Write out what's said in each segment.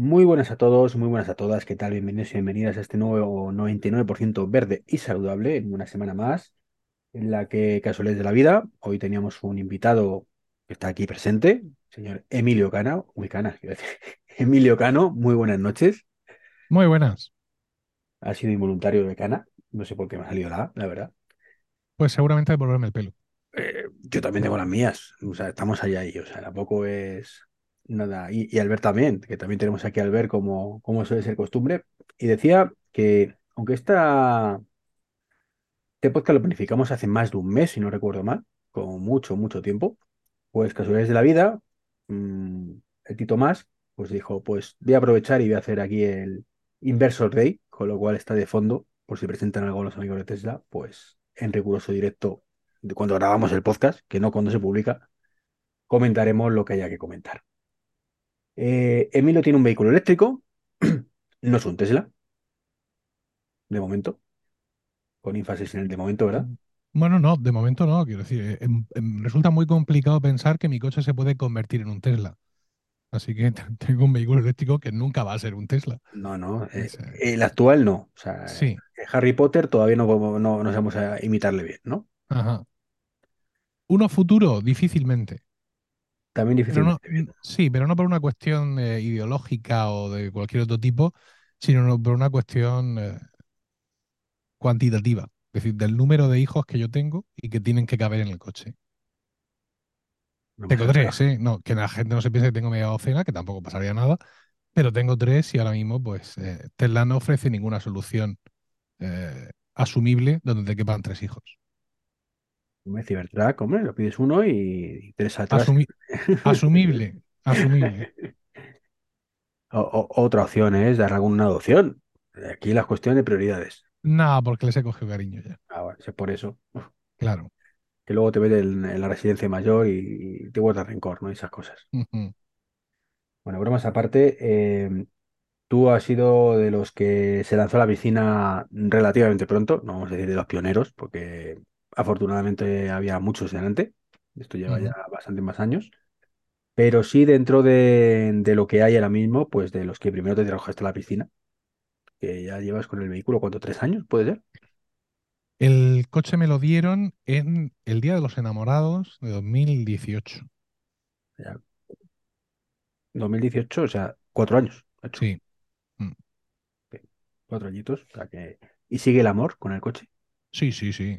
Muy buenas a todos, muy buenas a todas. ¿Qué tal? Bienvenidos y bienvenidas a este nuevo 99% verde y saludable en una semana más en la que, casualidades de la vida, hoy teníamos un invitado que está aquí presente, señor Emilio Cana. Uy, Cana. Emilio Cano, muy buenas noches. Muy buenas. Ha sido involuntario de Cana. No sé por qué me ha salido la A, la verdad. Pues seguramente devolverme el pelo. Eh, yo también tengo las mías. O sea, estamos allá ahí. O sea, tampoco es nada. Y, Albert también, que también tenemos aquí Albert como, como suele ser costumbre. Y decía que, aunque esta, este podcast lo planificamos hace más de un mes, si no recuerdo mal, con mucho, mucho tiempo, pues casualidades de la vida, mmm, el Tito Más, pues dijo, pues voy a aprovechar y voy a hacer aquí el Inversor Day, con lo cual está de fondo, por si presentan algo los amigos de Tesla, pues en riguroso directo de cuando grabamos el podcast, que no cuando se publica, comentaremos lo que haya que comentar. Eh, Emilio tiene un vehículo eléctrico, no es un Tesla, de momento, con énfasis en el de momento, ¿verdad? Bueno, no, de momento no. Quiero decir, eh, em- em, resulta muy complicado pensar que mi coche se puede convertir en un Tesla. Así que te- tengo un vehículo eléctrico que nunca va a ser un Tesla. No, no, eh, Es, eh, el actual no. O sea, sí, Harry Potter todavía no, no, no sabemos a imitarle bien, ¿no? ajá. Uno futuro, difícilmente. También Pero no, sí, pero no por una cuestión eh, ideológica o de cualquier otro tipo, sino no por una cuestión eh, cuantitativa. Es decir, del número de hijos que yo tengo y que tienen que caber en el coche. No Tengo tres. ¿eh? No, que la gente no se piense que tengo media docena, que tampoco pasaría nada, pero tengo tres y ahora mismo, pues, eh, Tesla no ofrece ninguna solución asumible donde te quepan tres hijos. Hombre, Cybertruck, hombre, lo pides uno y, y tres atrás. Asumi- asumible, asumible. O- o- otra opción es dar alguna adopción. Aquí las cuestiones de prioridades. Nada, porque les he cogido cariño ya. Ah, bueno, es por eso. Claro. Que luego te metes en, en la residencia mayor y, y te guardas rencor, ¿no? Y esas cosas. Bueno, bromas aparte, eh, tú has sido de los que se lanzó a la piscina relativamente pronto, no vamos a decir de los pioneros, porque afortunadamente había muchos delante. Esto lleva ya bastante más años. Pero sí dentro de, de lo que hay ahora mismo, pues de los que primero te arrojaste a la piscina, que ya llevas con el vehículo, ¿cuánto? ¿Tres años? ¿Puede ser? El coche me lo dieron en el Día de los Enamorados de 2018. Ya, 2018, o sea, cuatro años. Sí, mm. Cuatro añitos, o sea que... ¿Y sigue el amor con el coche? sí, sí, sí.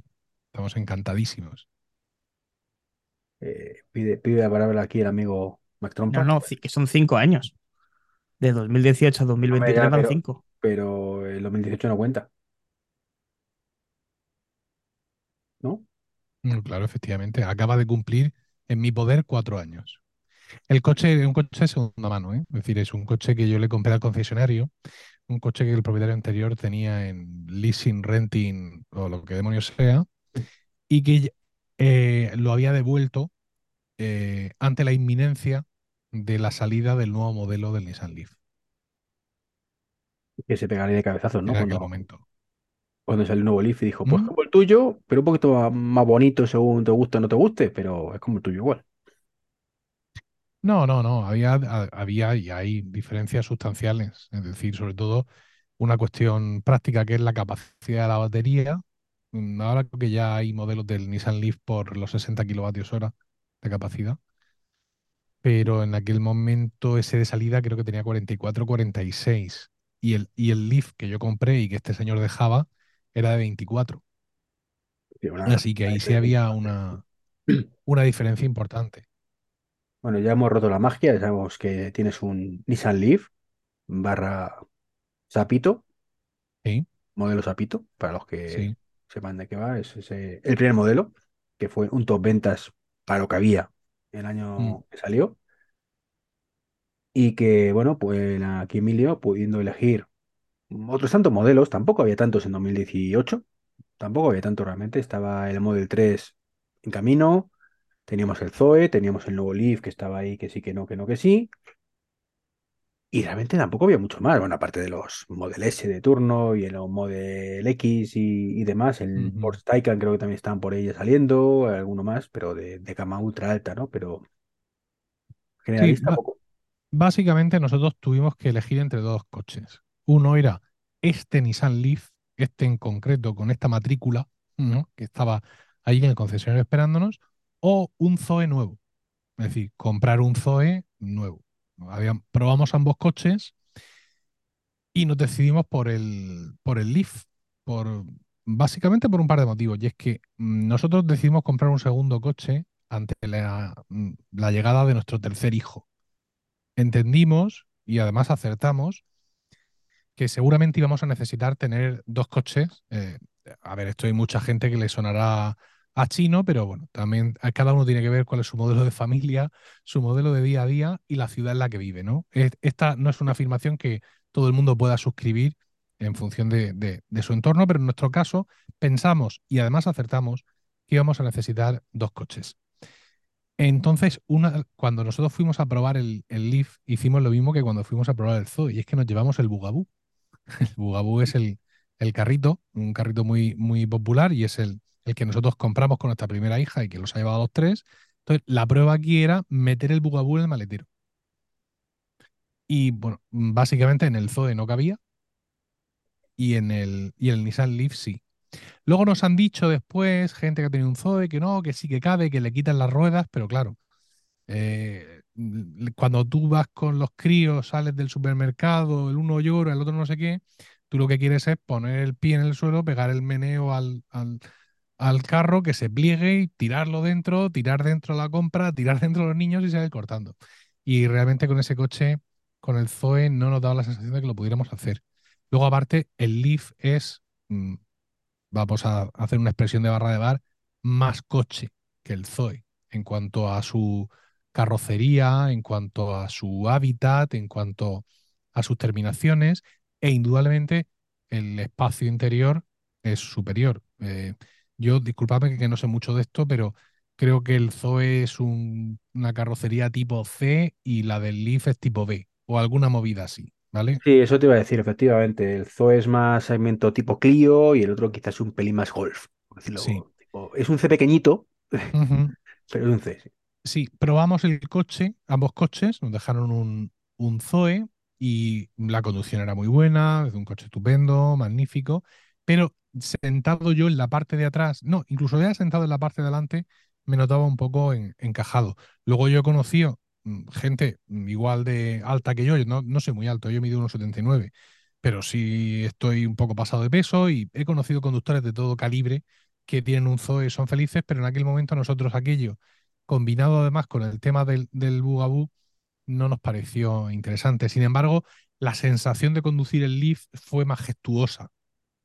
Estamos encantadísimos. Eh, pide, pide la palabra aquí el amigo Mac No, Trompa. no, que son cinco años. De 2018 a Hombre, 2023 ya, van pero, cinco. pero el 2018 no cuenta, ¿no? Mm, Claro, efectivamente. Acaba de cumplir en mi poder cuatro años. El coche es un coche de segunda mano, ¿eh? Es decir, es un coche que yo le compré al concesionario, un coche que el propietario anterior tenía en leasing, renting o lo que demonios sea, y que eh, lo había devuelto eh, ante la inminencia de la salida del nuevo modelo del Nissan Leaf Que se pegaría de cabezazos, ¿no? en aquel Cuando, momento. cuando salió el nuevo Leaf y dijo, pues ¿Mm? como el tuyo, pero un poquito más bonito según te guste o no te guste, pero es como el tuyo igual. No, no, no. Había, ha- había y hay diferencias sustanciales. Es decir, sobre todo una cuestión práctica que es la capacidad de la batería. Mm, Ahora creo que ya hay modelos del Nissan Leaf por los 60 kilovatios hora de capacidad, pero en aquel momento ese de salida creo que tenía 44, 46. Y el, y el Leaf que yo compré y que este señor dejaba era de 24. Sí, una, Así que ahí sí había una, una diferencia importante. Bueno, ya hemos roto la magia, ya sabemos que tienes un Nissan Leaf barra Zapito, Sí, modelo Zapito, para los que sí. Sepan de qué va, es ese, el primer modelo, que fue un top ventas para lo que había el mm, año que salió, y que, bueno, pues aquí Emilio, pudiendo elegir otros tantos modelos, tampoco había tantos en 2018, tampoco había tanto realmente, estaba el Model 3 en camino, teníamos el Zoe, teníamos el nuevo Leaf que estaba ahí, que sí, que no, que no, que sí, Y realmente tampoco había mucho más. Bueno, aparte de los Model S de turno y el Model X y, y demás, el. Porsche Taycan creo que también estaban por ahí saliendo, alguno más, pero de, de gama ultra alta, ¿no? Pero generalista poco. Básicamente nosotros tuvimos que elegir entre dos coches. Uno era este Nissan Leaf, este en concreto con esta matrícula, ¿no? que estaba ahí en el concesionario esperándonos, o un Zoe nuevo. Es decir, comprar un Zoe nuevo. Probamos ambos coches y nos decidimos por el, por el Leaf, por, básicamente por un par de motivos. Y es que mm, nosotros decidimos comprar un segundo coche ante la, mm, la llegada de nuestro tercer hijo. Entendimos y además acertamos que seguramente íbamos a necesitar tener dos coches. eh, a ver, esto hay mucha gente que le sonará a chino, pero bueno, también cada uno tiene que ver cuál es su modelo de familia, su modelo de día a día y la ciudad en la que vive, ¿no? Es- Esta no es una afirmación que todo el mundo pueda suscribir en función de, su entorno, pero en nuestro caso pensamos y además acertamos que íbamos a necesitar dos coches. Entonces, cuando nosotros fuimos a probar el, el Leaf, hicimos lo mismo que cuando fuimos a probar el Zoe, y es que nos llevamos el Bugaboo. El Bugaboo es el, el carrito, un carrito muy, muy popular y es el, el que nosotros compramos con nuestra primera hija y que los ha llevado a los tres. Entonces, la prueba aquí era meter el Bugaboo en el maletero. Y bueno, básicamente en el Zoe no cabía y en el, y el Nissan Leaf sí. Luego nos han dicho después, gente que ha tenido un Zoe, que no, que sí que cabe, que le quitan las ruedas, pero claro, eh, cuando tú vas con los críos, sales del supermercado, el uno llora, el otro no sé qué, tú lo que quieres es poner el pie en el suelo, pegar el meneo al, al carro, que se pliegue y tirarlo dentro, tirar dentro la compra, tirar dentro los niños y seguir cortando. Y realmente con ese coche, con el Zoe, no nos daba la sensación de que lo pudiéramos hacer. Luego, aparte, el Leaf es, mm, vamos a hacer una expresión de barra de bar, más coche que el Zoe en cuanto a su carrocería, en cuanto a su hábitat, en cuanto a sus terminaciones e indudablemente el espacio interior es superior. Eh, yo, disculpadme que, que no sé mucho de esto, pero creo que el Zoe es un- una carrocería tipo C y la del Leaf es tipo B o alguna movida así, ¿vale? Sí, eso te iba a decir, efectivamente. El Zoe es más segmento tipo Clio y el otro quizás un pelín más Golf. por decirlo, Sí. tipo- es un C pequeñito, pero es un C. sí. Sí, probamos el coche, ambos coches, nos dejaron un, un Zoe y la conducción era muy buena, es un coche estupendo, magnífico, pero sentado yo en la parte de atrás, no, incluso ya sentado en la parte de adelante, me notaba un poco en- encajado. Luego yo he conocido mm, gente igual de alta que yo, yo no, no soy muy alto, yo mido unos 79, pero sí estoy un poco pasado de peso y he conocido conductores de todo calibre que tienen un Zoe y son felices, pero en aquel momento nosotros aquello combinado además con el tema del, del no nos pareció interesante. Sin embargo, la sensación de conducir el Leaf fue majestuosa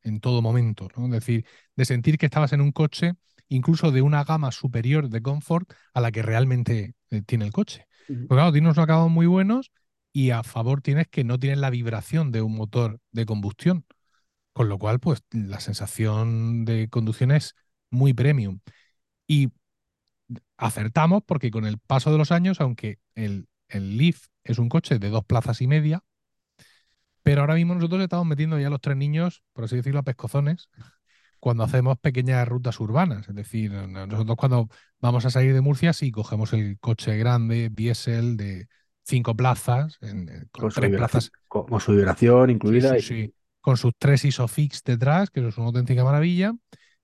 en todo momento, ¿no? Es decir, de sentir que estabas en un coche, incluso de una gama superior de confort a la que realmente eh, tiene el coche. Porque claro, tiene unos acabados muy buenos y a favor tienes que no tienes la vibración de un motor de combustión. Con lo cual, pues la sensación de conducción es muy premium. Y acertamos porque con el paso de los años, aunque el, el Leaf es un coche de dos plazas y media, pero ahora mismo nosotros estamos metiendo ya a los tres niños, por así decirlo, a pescozones, cuando hacemos pequeñas rutas urbanas. Es decir, no- nosotros cuando vamos a salir de Murcia, sí cogemos el coche grande, diésel, de cinco plazas, en- en- con tres plazas con, con su vibración incluida. sí, y- sí. Con sus tres Isofix detrás, que eso es una auténtica maravilla.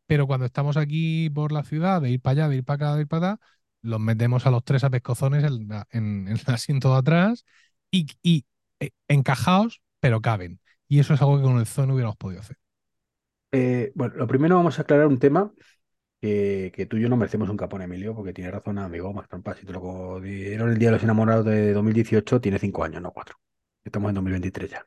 Pero cuando estamos aquí por la ciudad, de ir para allá, de ir para acá, de ir para allá, los metemos a los tres a pescozones en, la- en- en el asiento de atrás y, y, eh, encajados, pero caben. Y eso es algo que con el Zoe no hubiéramos podido hacer. Eh, bueno, lo primero vamos a aclarar un tema que, que tú y yo no merecemos un capón, Emilio, porque tiene razón, amigo, más trampa. Si te lo dieron el Día de los Enamorados de 2018, tiene cinco años, no cuatro. Estamos en 2023 ya.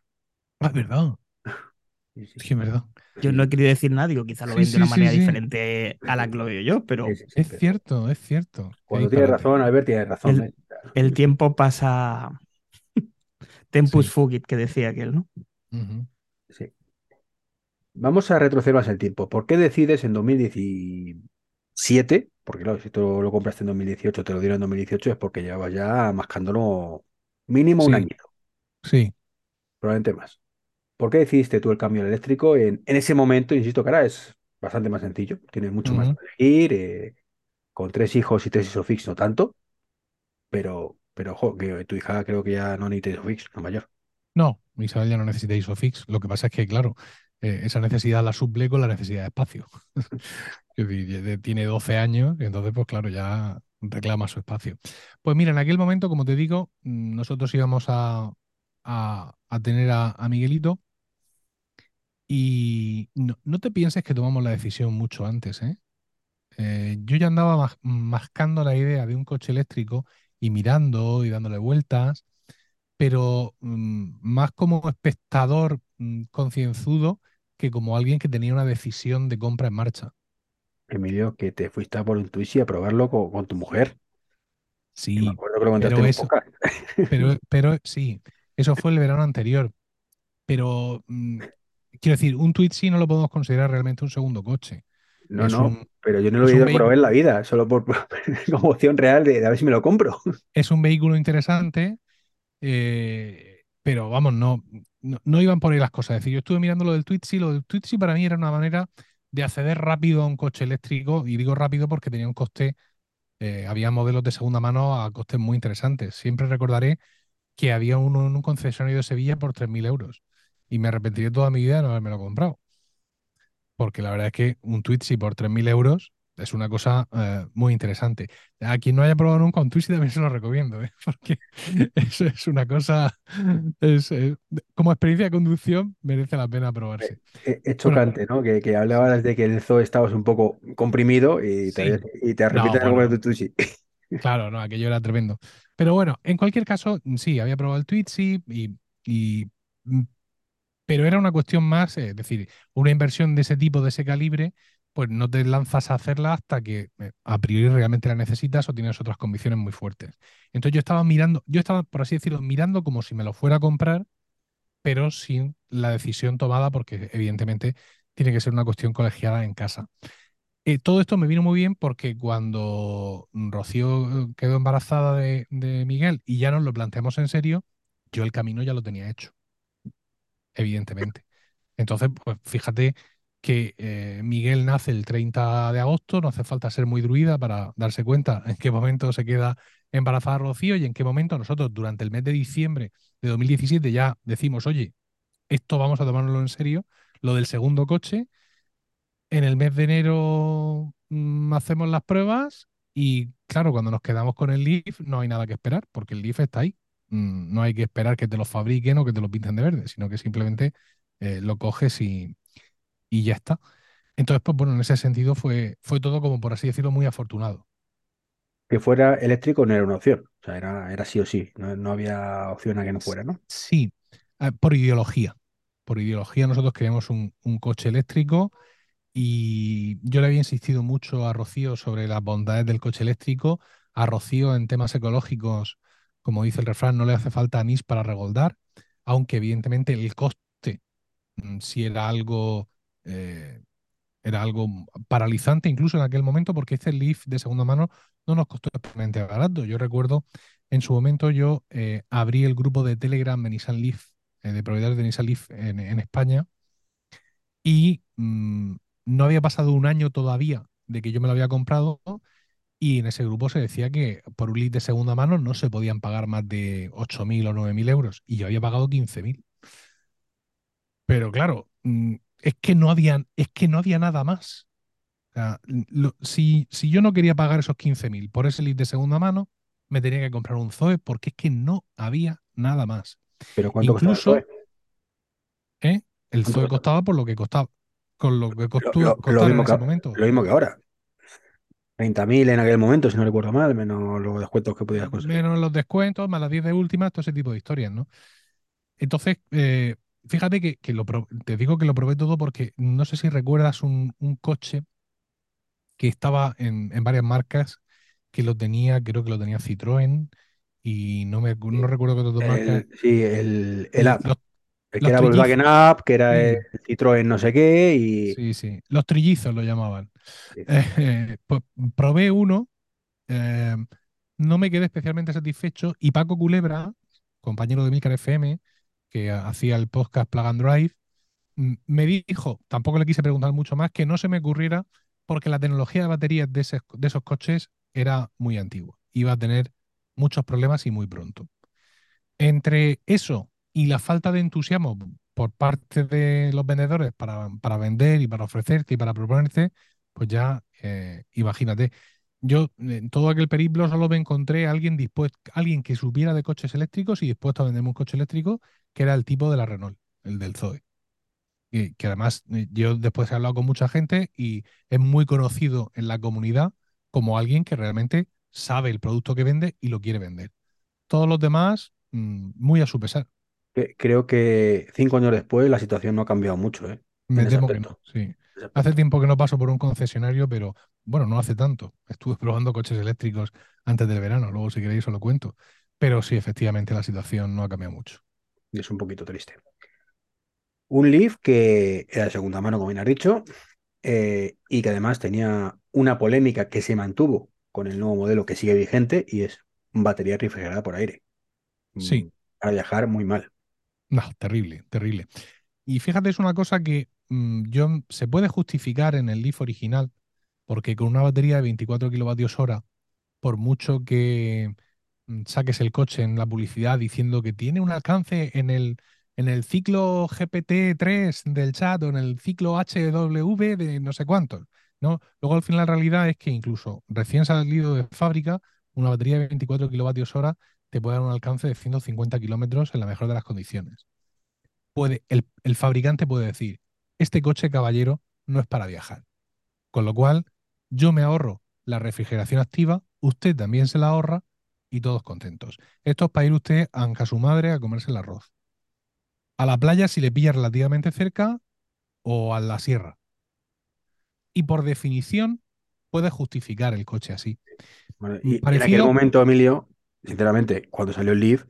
Ah, es verdad. Sí, sí. Es que es verdad. Yo no he querido decir nada, digo, quizá lo Sí, ven de una sí, sí, manera sí. diferente a la que lo veo yo, pero Sí, sí, sí, Es pero cierto, es cierto. Cuando tienes razón, Albert, tienes razón. El- ¿eh? el tiempo pasa tempus Sí. fugit, que decía aquel, ¿no? Sí. Vamos a retroceder más el tiempo. ¿Por qué decides en 2017? Porque claro, si tú lo compraste en 2018, te lo dieron en 2018, es porque llevabas ya mascándolo mínimo un año, Sí, probablemente más. ¿Por qué decidiste tú el cambio al eléctrico en, en ese momento? Insisto que ahora es bastante más sencillo, tienes mucho más para elegir, eh, con tres hijos y tres Isofix no tanto, pero Pero, ojo, que tu hija creo que ya no necesita Isofix, la mayor. No, Isabel ya no necesita ISOFIX. Lo que pasa es que, claro, eh, esa necesidad la suple con la necesidad de espacio. Tiene 12 años y entonces, pues claro, ya reclama su espacio. Pues mira, en aquel momento, como te digo, mm, nosotros íbamos a, a- a tener a, Miguelito y no, no te pienses que tomamos la decisión mucho antes, ¿eh? Eh, yo ya andaba mas- mascando la idea de un coche eléctrico y mirando y dándole vueltas, pero mm, más como espectador mm, concienzudo que como alguien que tenía una decisión de compra en marcha. Emilio, que te fuiste a por un Twizy a probarlo con, con tu mujer. Me Sí, acuerdo que lo pero eso, pero, pero sí, eso fue el verano anterior. Pero mm, quiero decir, un Twizy no lo podemos considerar realmente un segundo coche. No, Es no, un, pero yo no lo he ido a probar en la vida, solo por, como opción real de, de a ver si me lo compro. es un vehículo interesante, eh, pero vamos, no, no, no iban por ahí las cosas. Es decir, yo estuve mirando lo del Twizy, lo del Twizy para mí era una manera de acceder rápido a un coche eléctrico, y digo rápido porque tenía un coste, eh, había modelos de segunda mano a costes muy interesantes. Siempre recordaré que había uno en un concesionario de Sevilla por 3.000 euros, y me arrepentiré toda mi vida de no haberme lo comprado. Porque la verdad es que un Twizy por 3.000 euros es una cosa eh, muy interesante. A quien no haya probado nunca un Twizy también se lo recomiendo, ¿eh? porque eso es una cosa, es, eh, como experiencia de conducción merece la pena probarse. Es, es Bueno, chocante, ¿no? Que, que hablabas de que en el zoo estabas un poco comprimido y te, sí, y te no, arrepientes de tu Twizy. claro, no, aquello era tremendo. Pero bueno, en cualquier caso, sí, había probado el Twizy y, y mm, pero era una cuestión más, eh, es decir, una inversión de ese tipo, de ese calibre, pues no te lanzas a hacerla hasta que eh, a priori realmente la necesitas o tienes otras condiciones muy fuertes. Entonces yo estaba mirando, yo estaba, por así decirlo, mirando como si me lo fuera a comprar, pero sin la decisión tomada porque evidentemente tiene que ser una cuestión colegiada en casa. Eh, todo esto me vino muy bien porque cuando Rocío quedó embarazada de, de Miguel y ya nos lo planteamos en serio, yo el camino ya lo tenía hecho evidentemente. Entonces, pues fíjate que eh, Miguel nace el 30 de agosto, no hace falta ser muy druida para darse cuenta en qué momento se queda embarazada Rocío y en qué momento nosotros durante el mes de diciembre de 2017 ya decimos, oye, esto vamos a tomárnoslo en serio, lo del segundo coche, en el mes de enero mm, hacemos las pruebas y claro, cuando nos quedamos con el Leaf no hay nada que esperar porque el Leaf está ahí. Mm, No hay que esperar que te lo fabriquen o que te lo pinten de verde, sino que simplemente eh, lo coges y, y ya está. Entonces, pues bueno, en ese sentido fue, fue todo como por así decirlo muy afortunado. Que fuera eléctrico no era una opción, o sea, era, era sí o sí, no, no había opción a que no fuera, ¿no? Sí, eh, por ideología. Por ideología nosotros queremos un, un coche eléctrico Y yo le había insistido mucho a Rocío sobre las bondades del coche eléctrico. A Rocío en temas ecológicos, como dice el refrán, no le hace falta anís para regoldar, aunque evidentemente el coste mm, sí era algo, eh, era algo paralizante incluso en aquel momento, porque este Leaf de segunda mano no nos costó especialmente barato. Yo recuerdo en su momento yo eh, abrí el grupo de Telegram de Nissan Leaf, eh, de proveedores de Nissan Leaf en en España y mm, no había pasado un año todavía de que yo me lo había comprado y en ese grupo se decía que por un lead de segunda mano no se podían pagar más de 8.000 o 9.000 euros y yo había pagado 15.000. Pero claro, mm, es que no había, es que no había nada más. O sea, lo- si, si yo no quería pagar esos 15.000 por ese lead de segunda mano, me tenía que comprar un Zoe porque es que no había nada más. Pero ¿cuánto el Incluso, Zoe? ¿eh? el ¿Cuánto Zoe costaba? por lo que costaba, con lo que costó lo- lo costar en que, ese momento. lo mismo que ahora. 30.000 en aquel momento, si no recuerdo mal, menos los descuentos que podías conseguir. menos los descuentos, más las 10 de última, todo ese tipo de historias, ¿no? Entonces, eh, fíjate que, que lo pro- te digo que lo probé todo porque no sé si recuerdas un, un coche que estaba en, en varias marcas, que lo tenía, creo que lo tenía Citroën y no me no recuerdo qué marcas. El, sí, el, el El- Up, los, el que era Volkswagen trillizos, Up, que era el Citroën no sé qué, y sí, sí, los trillizos lo llamaban. sí, Eh, pues probé uno, eh, no me quedé especialmente satisfecho y Paco Culebra, compañero de Milcar FM, que hacía el podcast Plug and Drive, mm, me dijo, tampoco le quise preguntar mucho más, que no se me ocurriera porque la tecnología de baterías de, ese- de esos coches era muy antigua. Iba a tener muchos problemas y muy pronto. Entre eso y la falta de entusiasmo por parte de los vendedores para, para vender y para ofrecerte y para proponerte, pues ya eh, imagínate. Yo en todo aquel periplo solo me encontré a alguien dispuesto, alguien que supiera de coches eléctricos y dispuesto a venderme un coche eléctrico, que era el tipo de la Renault, el del Zoe. Que además eh, yo después he hablado con mucha gente y es muy conocido en la comunidad como alguien que realmente sabe el producto que vende y lo quiere vender. Todos los demás, mm, muy a su pesar. Que- Creo que cinco años después la situación no ha cambiado mucho, ¿eh? Me temo que no, sí. Hace tiempo que no paso por un concesionario, pero bueno, no hace tanto. Estuve probando coches eléctricos antes del verano, luego si queréis os lo cuento. Pero sí, efectivamente la situación no ha cambiado mucho. Y es un poquito triste. Un Leaf que era de segunda mano, como bien has dicho, eh, y que además tenía una polémica que se mantuvo con el nuevo modelo que sigue vigente y es batería refrigerada por aire. Sí, Mm, Para viajar muy mal. No, terrible, terrible. Y fíjate, es una cosa que mm, yo se puede justificar en el Leaf original, porque con una batería de 24 kilovatios hora, por mucho que mm, saques el coche en la publicidad diciendo que tiene un alcance en el, en el ciclo GPT-3 del chat o en el ciclo HW de no sé cuántos, ¿no? Luego al final la realidad es que incluso recién salido de fábrica, una batería de 24 kilovatios hora te puede dar un alcance de 150 kilómetros en la mejor de las condiciones. Puede, el, el fabricante puede decir, este coche, caballero, no es para viajar. Con lo cual, yo me ahorro la refrigeración activa, usted también se la ahorra y todos contentos. Esto es para ir usted a su madre a comerse el arroz. A la playa si le pilla relativamente cerca o a la sierra. Y por definición puede justificar el coche así. Bueno, y, y en aquel momento, Emilio, sinceramente, cuando salió el Leaf,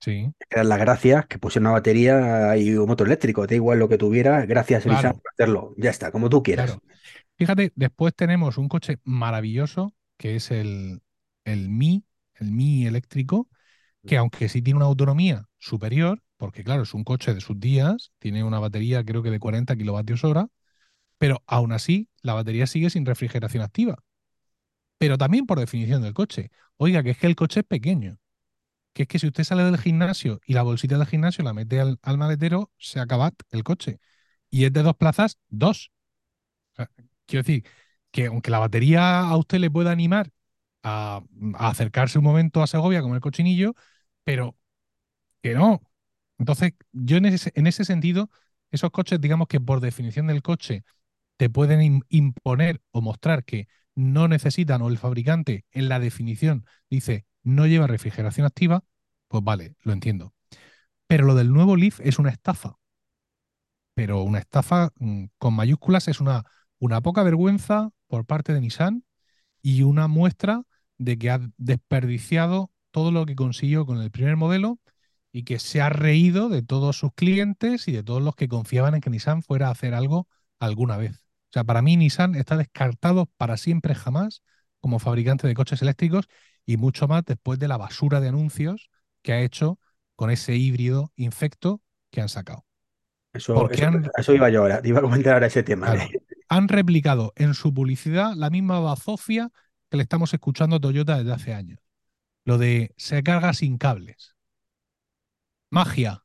sí, eran las gracias que pusieron una batería y un motor eléctrico. Da igual lo que tuviera, gracias, Elisa, claro, por hacerlo. Ya está, como tú quieras. claro. Fíjate, después tenemos un coche maravilloso que es el, el Mi, el Mi eléctrico, que aunque sí tiene una autonomía superior, porque claro, es un coche de sus días, tiene una batería creo que de 40 kilovatios hora, pero aún así la batería sigue sin refrigeración activa. Pero también por definición del coche. Oiga, que es que el coche es pequeño. Que es que si usted sale del gimnasio y la bolsita del gimnasio la mete al, al maletero, se acaba el coche. Y es de dos plazas, dos. Quiero decir que aunque la batería a usted le pueda animar a, acercarse un momento a Segovia a comer cochinillo, pero que no. Entonces, yo en ese, en ese sentido, esos coches, digamos que por definición del coche, te pueden im- imponer o mostrar que no necesitan o el fabricante en la definición dice no lleva refrigeración activa, pues vale, lo entiendo. Pero lo del nuevo Leaf es una estafa, pero una estafa mm, con mayúsculas es una, una poca vergüenza por parte de Nissan y una muestra de que ha desperdiciado todo lo que consiguió con el primer modelo y que se ha reído de todos sus clientes y de todos los que confiaban en que Nissan fuera a hacer algo alguna vez. O sea, para mí Nissan está descartado para siempre jamás como fabricante de coches eléctricos y mucho más después de la basura de anuncios que ha hecho con ese híbrido infecto que han sacado. Eso, han, eso iba yo ahora, te iba a comentar ahora ese tema. claro, de- han replicado en su publicidad la misma bazofia que le estamos escuchando a Toyota desde hace años. Lo de se carga sin cables. Magia,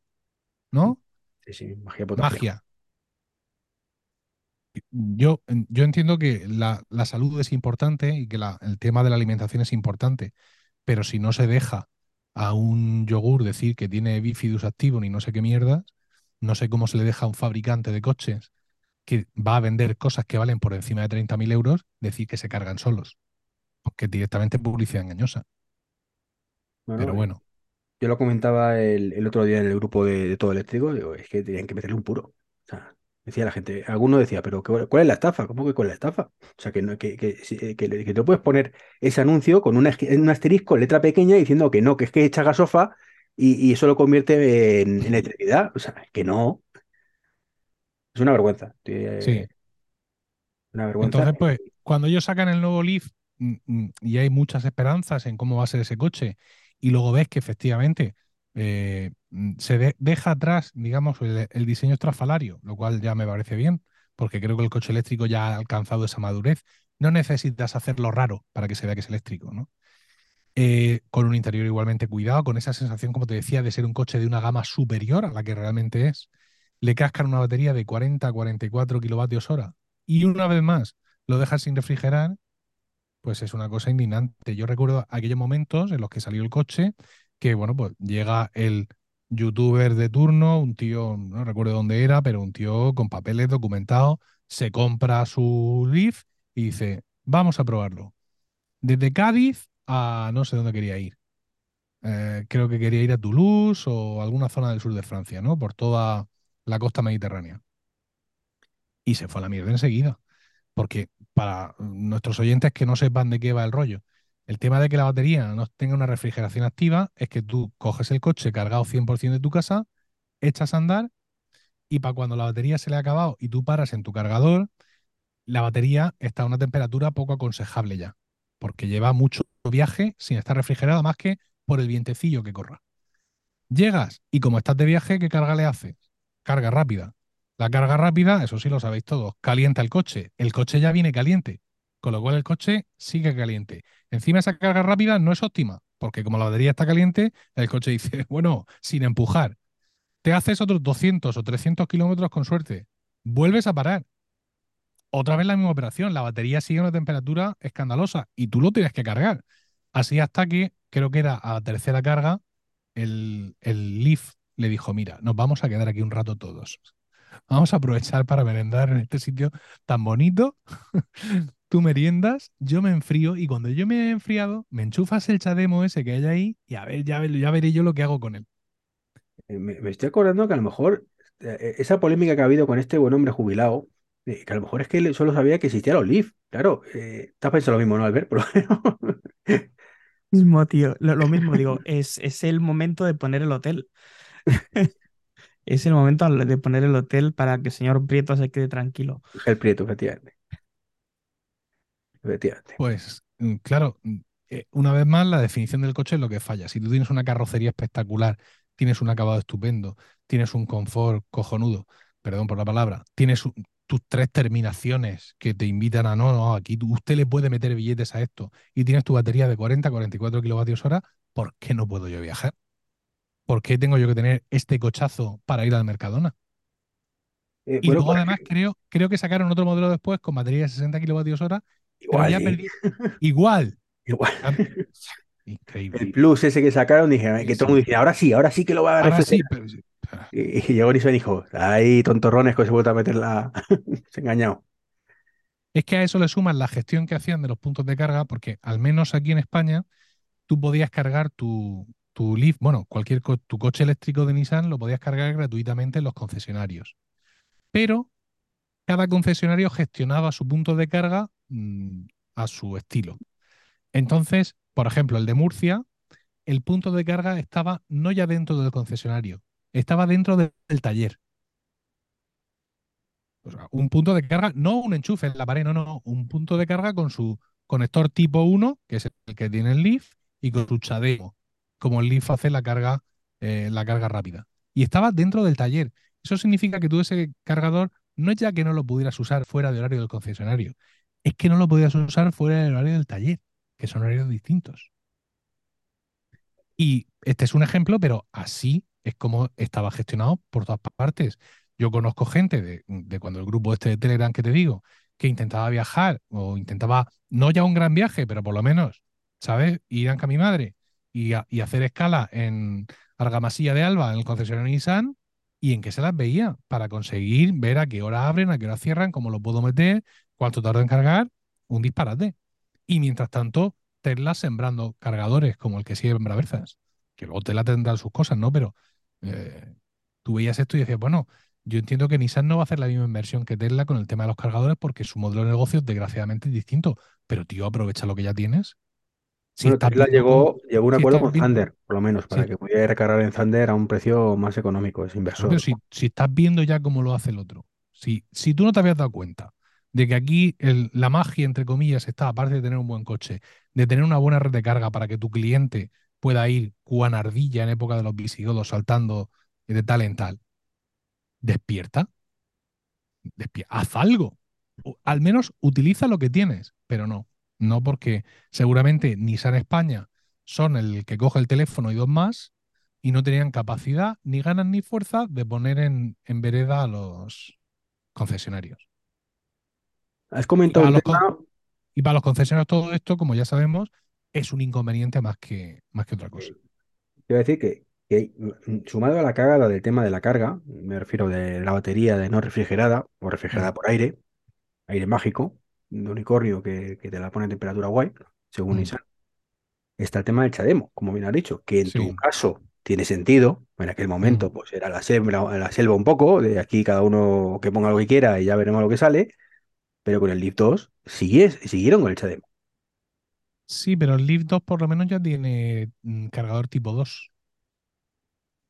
¿no? Sí, sí, magia potaje. Magia. Yo, yo entiendo que la, la salud es importante y que la- el tema de la alimentación es importante, pero si no se deja a un yogur decir que tiene bifidus activo ni no sé qué mierdas, no sé cómo se le deja a un fabricante de coches que va a vender cosas que valen por encima de 30.000 euros decir que se cargan solos, porque directamente es publicidad engañosa. Bueno, Pero bueno, yo lo comentaba el, el otro día en el grupo de, de todo eléctrico, digo, es que tenían que meterle un puro. O sea, decía la gente, alguno decía, pero ¿qué- ¿cuál es la estafa? ¿Cómo que cuál es la estafa? O sea, que, no, que, que, eh, que, te puedes poner ese anuncio con una, un asterisco, letra pequeña, diciendo que no, que es que echa gasofa y, y eso lo convierte en, en electricidad. O sea, que no, es una vergüenza. eh, sí. una vergüenza. Entonces, pues, cuando ellos sacan el nuevo Leaf mm, mm, y hay muchas esperanzas en cómo va a ser ese coche, y luego ves que efectivamente eh, mm, se de- deja atrás, digamos, el, diseño estrafalario, lo cual ya me parece bien, porque creo que el coche eléctrico ya ha alcanzado esa madurez. No necesitas hacerlo raro para que se vea que es eléctrico, ¿no? eh, con un interior igualmente cuidado, con esa sensación, como te decía, de ser un coche de una gama superior a la que realmente es. Le cascan una batería de 40 a 44 kilovatios hora y una vez más lo dejas sin refrigerar, pues es una cosa indignante. Yo recuerdo aquellos momentos en los que salió el coche, que bueno, pues llega el youtuber de turno, un tío, no recuerdo dónde era, pero un tío con papeles documentados, se compra su Leaf y dice, vamos a probarlo. Desde Cádiz a no sé dónde quería ir. Eh, creo que quería ir a Toulouse o alguna zona del sur de Francia, ¿no? Por toda la costa mediterránea. Y se fue a la mierda enseguida. Porque para nuestros oyentes que no sepan de qué va el rollo, el tema de que la batería no tenga una refrigeración activa es que tú coges el coche cargado 100% de tu casa, echas a andar y para cuando la batería se le ha acabado y tú paras en tu cargador, la batería está a una temperatura poco aconsejable ya, porque lleva mucho viaje sin estar refrigerada más que por el vientecillo que corra. Llegas y como estás de viaje, ¿qué carga le haces? Carga rápida. La carga rápida, eso sí lo sabéis todos, calienta el coche. El coche ya viene caliente, con lo cual el coche sigue caliente. Encima esa carga rápida no es óptima, porque como la batería está caliente, el coche dice, bueno, sin empujar, te haces otros 200 o 300 kilómetros con suerte, vuelves a parar. Otra vez la misma operación, la batería sigue a una temperatura escandalosa y tú lo tienes que cargar. Así hasta que, creo que era a la tercera carga, el, el Leaf le dijo, mira, nos vamos a quedar aquí un rato todos. Vamos a aprovechar para merendar en este sitio tan bonito. Tú meriendas, yo me enfrío y cuando yo me he enfriado, me enchufas el chademo ese que hay ahí y a ver, ya, ya veré yo lo que hago con él. Eh, Me, me estoy acordando que a lo mejor eh, esa polémica que ha habido con este buen hombre jubilado, eh, que a lo mejor es que él solo sabía que existía los Leaf. Claro, eh, te has pensado lo mismo, ¿no, Albert? Por lo menos. Mismo, tío. Lo, lo mismo, digo, es, es el momento de poner el hotel. Es el momento de poner el hotel para que el señor Prieto se quede tranquilo. El Prieto, efectivamente. Efectivamente. Pues mm, claro, mm, eh, una vez más la definición del coche es lo que falla. Si tú tienes una carrocería espectacular, tienes un acabado estupendo, tienes un confort cojonudo, perdón por la palabra, tienes un- tus tres terminaciones que te invitan a no, no, aquí usted le puede meter billetes a esto y tienes tu batería de 40 44 kilovatios hora, ¿por qué no puedo yo viajar? ¿Por qué tengo yo que tener este cochazo para ir al Mercadona? Eh, Y bueno, luego pues además creo, creo que sacaron otro modelo después con batería de 60 kilovatios hora, pero igual, ya perdí igual. igual. Ah, El Increíble. plus ese que sacaron, dije, Sí, que todo el mundo dice, ahora sí, ahora sí que lo va a sí, refrescar. pero sí. Ah, Y, y llegó Nissan y dijo, ahí tontorrones que se vuelve a meter la... Se ha engañado. Es que a eso le suman la gestión que hacían de los puntos de carga, porque al menos aquí en España tú podías cargar tu, tu Leaf, bueno, cualquier co- tu coche eléctrico de Nissan lo podías cargar gratuitamente en los concesionarios. Pero cada concesionario gestionaba su punto de carga mm, a su estilo. Entonces, por ejemplo, el de Murcia, el punto de carga estaba no ya dentro del concesionario, estaba dentro de- del taller. Un punto de carga, no un enchufe en la pared, no, no, un punto de carga con su conector tipo 1, que es el que tiene el Leaf, y con su chademo, como el Leaf hace la carga, eh, la carga rápida. Y estaba dentro del taller. Eso significa que tú ese cargador no es ya que no lo pudieras usar fuera de horario del concesionario, es que no lo podías usar fuera del horario del taller, que son horarios distintos. Y este es un ejemplo, pero así es como estaba gestionado por todas partes. Yo conozco gente de, de cuando el grupo este de Telegram que te digo, que intentaba viajar o intentaba, no ya un gran viaje, pero por lo menos, ¿sabes? Ir a mi madre y, hacer escala en Argamasilla de Alba, en el concesionario Nissan, y en qué se las veía para conseguir ver a qué hora abren, a qué hora cierran, cómo lo puedo meter, cuánto tardo en cargar, un disparate. Y mientras tanto, Tesla sembrando cargadores como el que siembra Berzas, que luego Tesla tendrá sus cosas, ¿no? Pero eh, tú veías esto y decías, bueno, yo entiendo que Nissan no va a hacer la misma inversión que Tesla con el tema de los cargadores porque su modelo de negocio desgraciadamente es distinto. Pero tío, aprovecha lo que ya tienes. Si Bueno, Tesla llegó, llegó a un acuerdo con Thunder, por lo menos, para que pudiera recargar en Thunder a un precio más económico, es inversor. pero si, si estás viendo ya cómo lo hace el otro, si, si tú no te habías dado cuenta de que aquí el- la magia, entre comillas, está, aparte de tener un buen coche, de tener una buena red de carga para que tu cliente pueda ir cuan ardilla en época de los visigodos saltando de tal en tal, despierta, despierta, haz algo. O al menos utiliza lo que tienes, pero no, no porque seguramente Nissan España son el que coge el teléfono y dos más, y no tenían capacidad, ni ganas, ni fuerza de poner en, en vereda a los concesionarios. Has Y comentado para un los, y para los concesionarios todo esto, como ya sabemos, es un inconveniente más que, más que otra cosa. eh, quiero decir que, que, mm, sumado a la cagada del tema de la carga, me refiero de la batería de no refrigerada o refrigerada Mm, por aire, aire mágico, de unicornio que, que te la pone a temperatura guay, según mm, Nissan, está el tema del Chademo, como bien has dicho, que en tu caso tiene sentido, en aquel mm, momento pues era la selva, la selva un poco, de aquí cada uno que ponga lo que quiera y ya veremos lo que sale, pero con el Leaf 2 sigues, siguieron con el Chademo. Sí, pero el Leaf 2 por lo menos ya tiene mm, cargador tipo 2.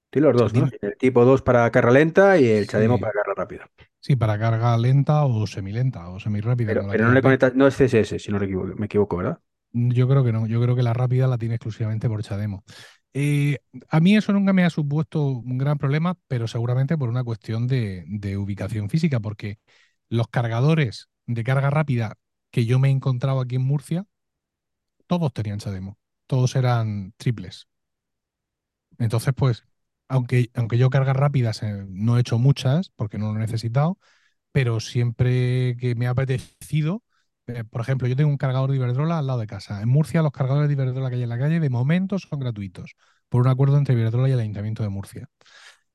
Tiene los dos, ¿no? El tipo 2 para carga lenta y el Chademo para carga rápida. Sí, para carga lenta o semilenta o semirápida, Pero, pero no le conectas, no es CSS, si no me equivoco, me equivoco, ¿verdad? Mm, Yo creo que no, yo creo que la rápida la tiene exclusivamente por Chademo. Eh, a mí eso nunca me ha supuesto un gran problema, pero seguramente por una cuestión de, de ubicación física, porque los cargadores de carga rápida que yo me he encontrado aquí en Murcia, todos tenían Chademo, todos eran triples. Entonces, pues, aunque, aunque yo cargas rápidas eh, no he hecho muchas, porque no lo he necesitado, pero siempre que me ha apetecido, eh, por ejemplo, yo tengo un cargador de Iberdrola al lado de casa. En Murcia los cargadores de Iberdrola que hay en la calle de momento son gratuitos, por un acuerdo entre Iberdrola y el Ayuntamiento de Murcia.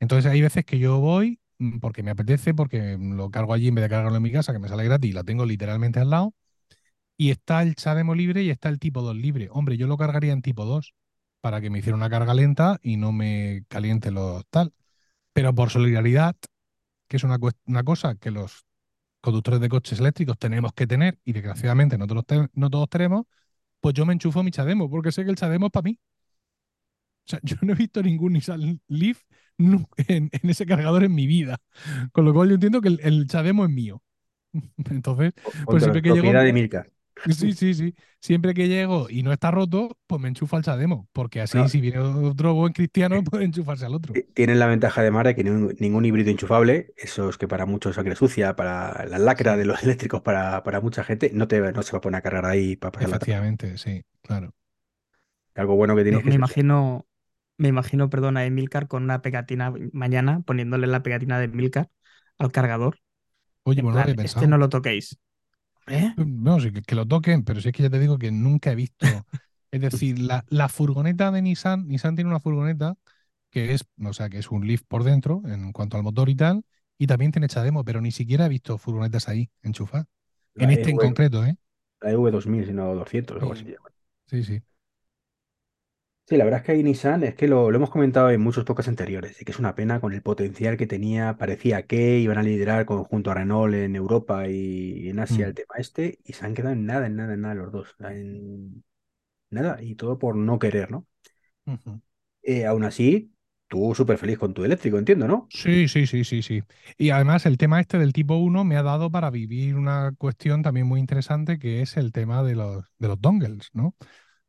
Entonces hay veces que yo voy mm, porque me apetece, porque lo cargo allí en vez de cargarlo en mi casa, que me sale gratis, la tengo literalmente al lado, y está el Chademo libre y está el tipo 2 libre. Hombre, yo lo cargaría en tipo 2 para que me hiciera una carga lenta y no me caliente los tal. Pero por solidaridad, que es una, una cosa que los conductores de coches eléctricos tenemos que tener y desgraciadamente no todos, te- no todos tenemos, pues yo me enchufo mi Chademo porque sé que el Chademo es para mí. O sea, yo no he visto ningún Nissan Leaf en, en ese cargador en mi vida. Con lo cual yo entiendo que el, el Chademo es mío. Entonces, pues siempre que llego, de Milcar. Sí, sí, sí, siempre que llego y no está roto, pues me enchufo al Chademo. Porque así, Bueno, si viene otro buen cristiano, puede enchufarse al otro. ti- tienen la ventaja de Mara que ningún, ningún híbrido enchufable, esos que para muchos sangre sucia, para la lacra de los eléctricos, para, para mucha gente, no, te, no se va a poner a cargar ahí para pasar la efectivamente, sí, claro. Algo bueno que tienes que me imagino, me imagino, perdona, a Emilcar con una pegatina mañana, poniéndole la pegatina de Emilcar al cargador. Oye, En no lo había plan, este no lo toquéis. ¿Eh? No, sí, que, que lo toquen, pero sí es que ya te digo que nunca he visto. Es decir, la, la furgoneta de Nissan, Nissan tiene una furgoneta que es, o sea, que es un Leaf por dentro en cuanto al motor y tal, y también tiene Chademo, pero ni siquiera he visto furgonetas ahí enchufadas. En este en EV, concreto, ¿eh? la EV2000, sino 200, algo así. Sí, sí, sí. La verdad es que ahí Nissan es que lo, lo hemos comentado en muchos podcasts anteriores, y que es una pena con el potencial que tenía, parecía que iban a liderar con- junto a Renault en Europa y en Asia Mm, el tema este, y se han quedado en nada, en nada, en nada los dos, en nada, y todo por no querer, ¿no? Eh, aún así, tú súper feliz con tu eléctrico, entiendo, ¿no? Sí, sí, sí, sí, sí. Y además el tema este del tipo 1 me ha dado para vivir una cuestión también muy interesante que es el tema de los, de los dongles, ¿no?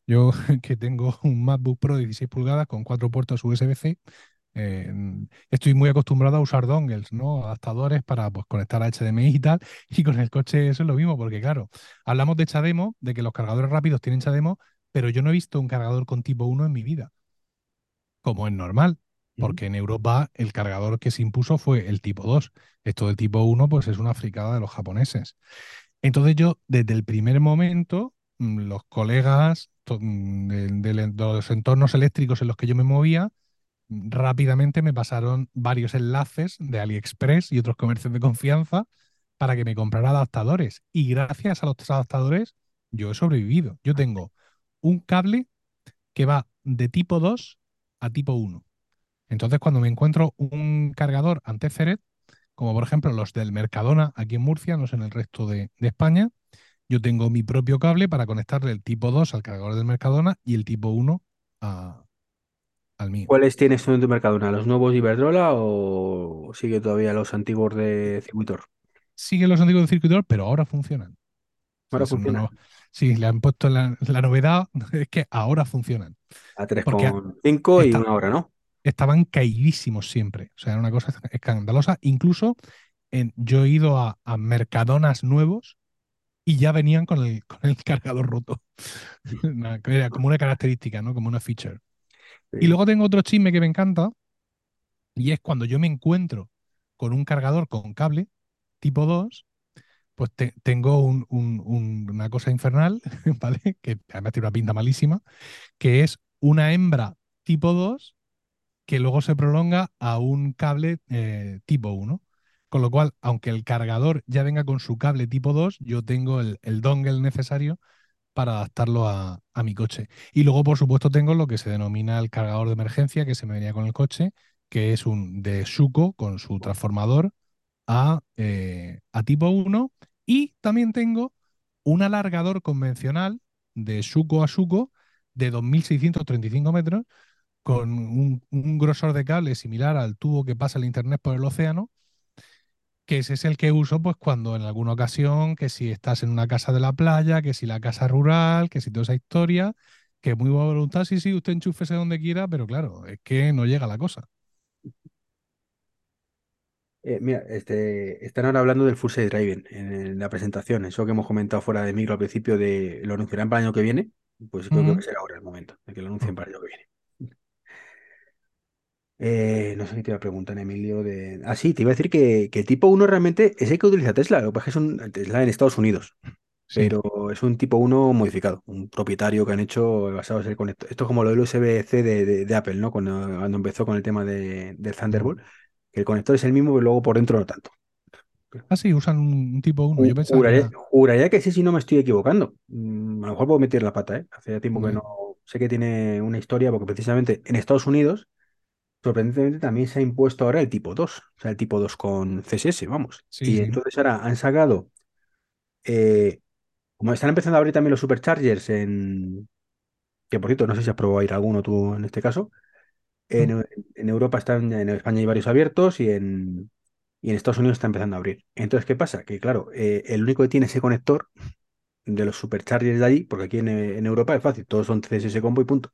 Yo que tengo un MacBook Pro de 16 pulgadas con cuatro puertos USB-C, eh, estoy muy acostumbrado a usar dongles, ¿no? Adaptadores para pues, conectar a HDMI y tal. Y con el coche eso es lo mismo, porque claro, hablamos de Chademo, de que los cargadores rápidos tienen Chademo, pero yo no he visto un cargador con tipo 1 en mi vida, como es normal. Porque en Europa el cargador que se impuso fue el tipo 2. Esto del tipo 1 pues es una fricada de los japoneses. Entonces yo, desde el primer momento, mm, los colegas de, de- los entornos eléctricos en los que yo me movía, mm, rápidamente me pasaron varios enlaces de AliExpress y otros comercios de confianza para que me comprara adaptadores. Y gracias a los adaptadores, yo he sobrevivido. Yo tengo un cable que va de tipo 2 a tipo 1. Entonces, cuando me encuentro un cargador anti-Thread, como por ejemplo los del Mercadona aquí en Murcia, no sé en el resto de España, yo tengo mi propio cable para conectarle el tipo 2 al cargador del Mercadona y el tipo 1 a- al mío. ¿Cuáles tienes tú en tu Mercadona? ¿Los nuevos de Iberdrola o sigue todavía los antiguos de Circuitor? Siguen los antiguos de circuitor, pero ahora funcionan. Ahora es una funciona nueva- Sí, le han puesto la, la novedad, es que ahora funcionan. a Porque a- 3,5 y una hora, ¿no? estaban caidísimos siempre. O sea, era una cosa escandalosa. Incluso en, yo he ido a, a Mercadonas nuevos y ya venían con el, con el cargador roto. Una- Era como una característica, ¿no? Como una feature. Y luego tengo otro chisme que me encanta, y es cuando yo me encuentro con un cargador con cable tipo 2, pues te- tengo un- un- un- una cosa infernal, ¿vale? Que además tiene una pinta malísima, que es una hembra tipo 2 que luego se prolonga a un cable eh, tipo 1. Con lo cual, aunque el cargador ya venga con su cable tipo 2, yo tengo el, dongle necesario para adaptarlo a, mi coche. Y luego, por supuesto, tengo lo que se denomina el cargador de emergencia que se me venía con el coche, que es un de Shuko con su transformador a, eh, a tipo 1. Y también tengo un alargador convencional de Shuko a Shuko de 2.635 metros con un, un grosor de cable similar al tubo que pasa el internet por el océano, que ese es el que uso pues cuando en alguna ocasión, que si estás en una casa de la playa, que si la casa rural, que si toda esa historia, que muy buena voluntad, sí, sí, usted enchúfese donde quiera, pero claro, es que no llega la cosa. Eh, mira, este, están ahora hablando del Full Self Driving en, la presentación. Eso que hemos comentado fuera de micro al principio de lo anunciarán para el año que viene. Pues creo que va a Ujú. ser ahora el momento de que lo anuncien para el año que viene. Eh, no sé qué te iba a preguntar, Emilio. De... Ah, sí, te iba a decir que, que el tipo uno realmente es el que utiliza Tesla. Lo que pasa es que es un Tesla en Estados Unidos, Sí. pero es un tipo uno modificado, un propietario que han hecho basado en el conector. Esto es como lo del USB-C de, de- de Apple, ¿no? Cuando, cuando empezó con el tema de, del. Thunderbolt, que el conector es el mismo, pero luego por dentro no tanto. Ah, sí, usan un, tipo 1. Yo pensaba que Juraría, era. juraría que sí, si no me estoy equivocando. Mm, a lo mejor puedo meter la pata, ¿eh? Hace ya tiempo que no sé que tiene una historia, porque precisamente en Estados Unidos, sorprendentemente, también se ha impuesto ahora el tipo 2, o sea, el tipo 2 con CSS, vamos. Sí, Y sí. entonces ahora han sacado, eh, como están empezando a abrir también los superchargers en, que por cierto, no sé si has probado a ir alguno tú en este caso. En, Mm, en Europa están, en España hay varios abiertos y en, y en Estados Unidos está empezando a abrir. Entonces, ¿qué pasa? Que claro, eh, el único que tiene ese conector de los superchargers de allí, porque aquí en, en Europa es fácil, todos son CSS combo y punto,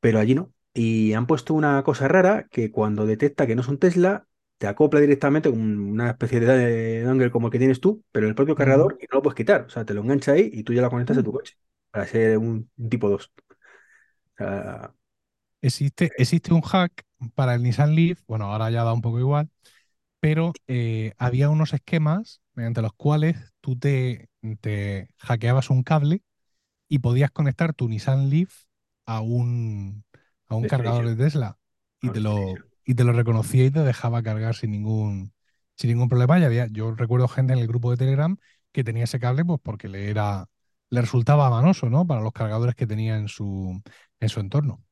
pero allí no. Y han puesto una cosa rara que cuando detecta que no son Tesla, te acopla directamente con una especie de dongle como el que tienes tú, pero el propio cargador y no lo puedes quitar. O sea, te lo engancha ahí y tú ya lo conectas a Uh, tu coche para ser un, un tipo 2. O sea, Existe, existe un hack para el Nissan Leaf, bueno, ahora ya da un poco igual, pero eh, había unos esquemas mediante los cuales tú te, te hackeabas un cable y podías conectar tu Nissan Leaf a un, a un cargador PlayStation. de Tesla y te lo, y te lo reconocía y te dejaba cargar sin ningún, sin ningún problema. Y había, yo recuerdo gente en el grupo de Telegram que tenía ese cable pues porque le era, le resultaba manoso, ¿no? Para los cargadores que tenía en su, en su entorno.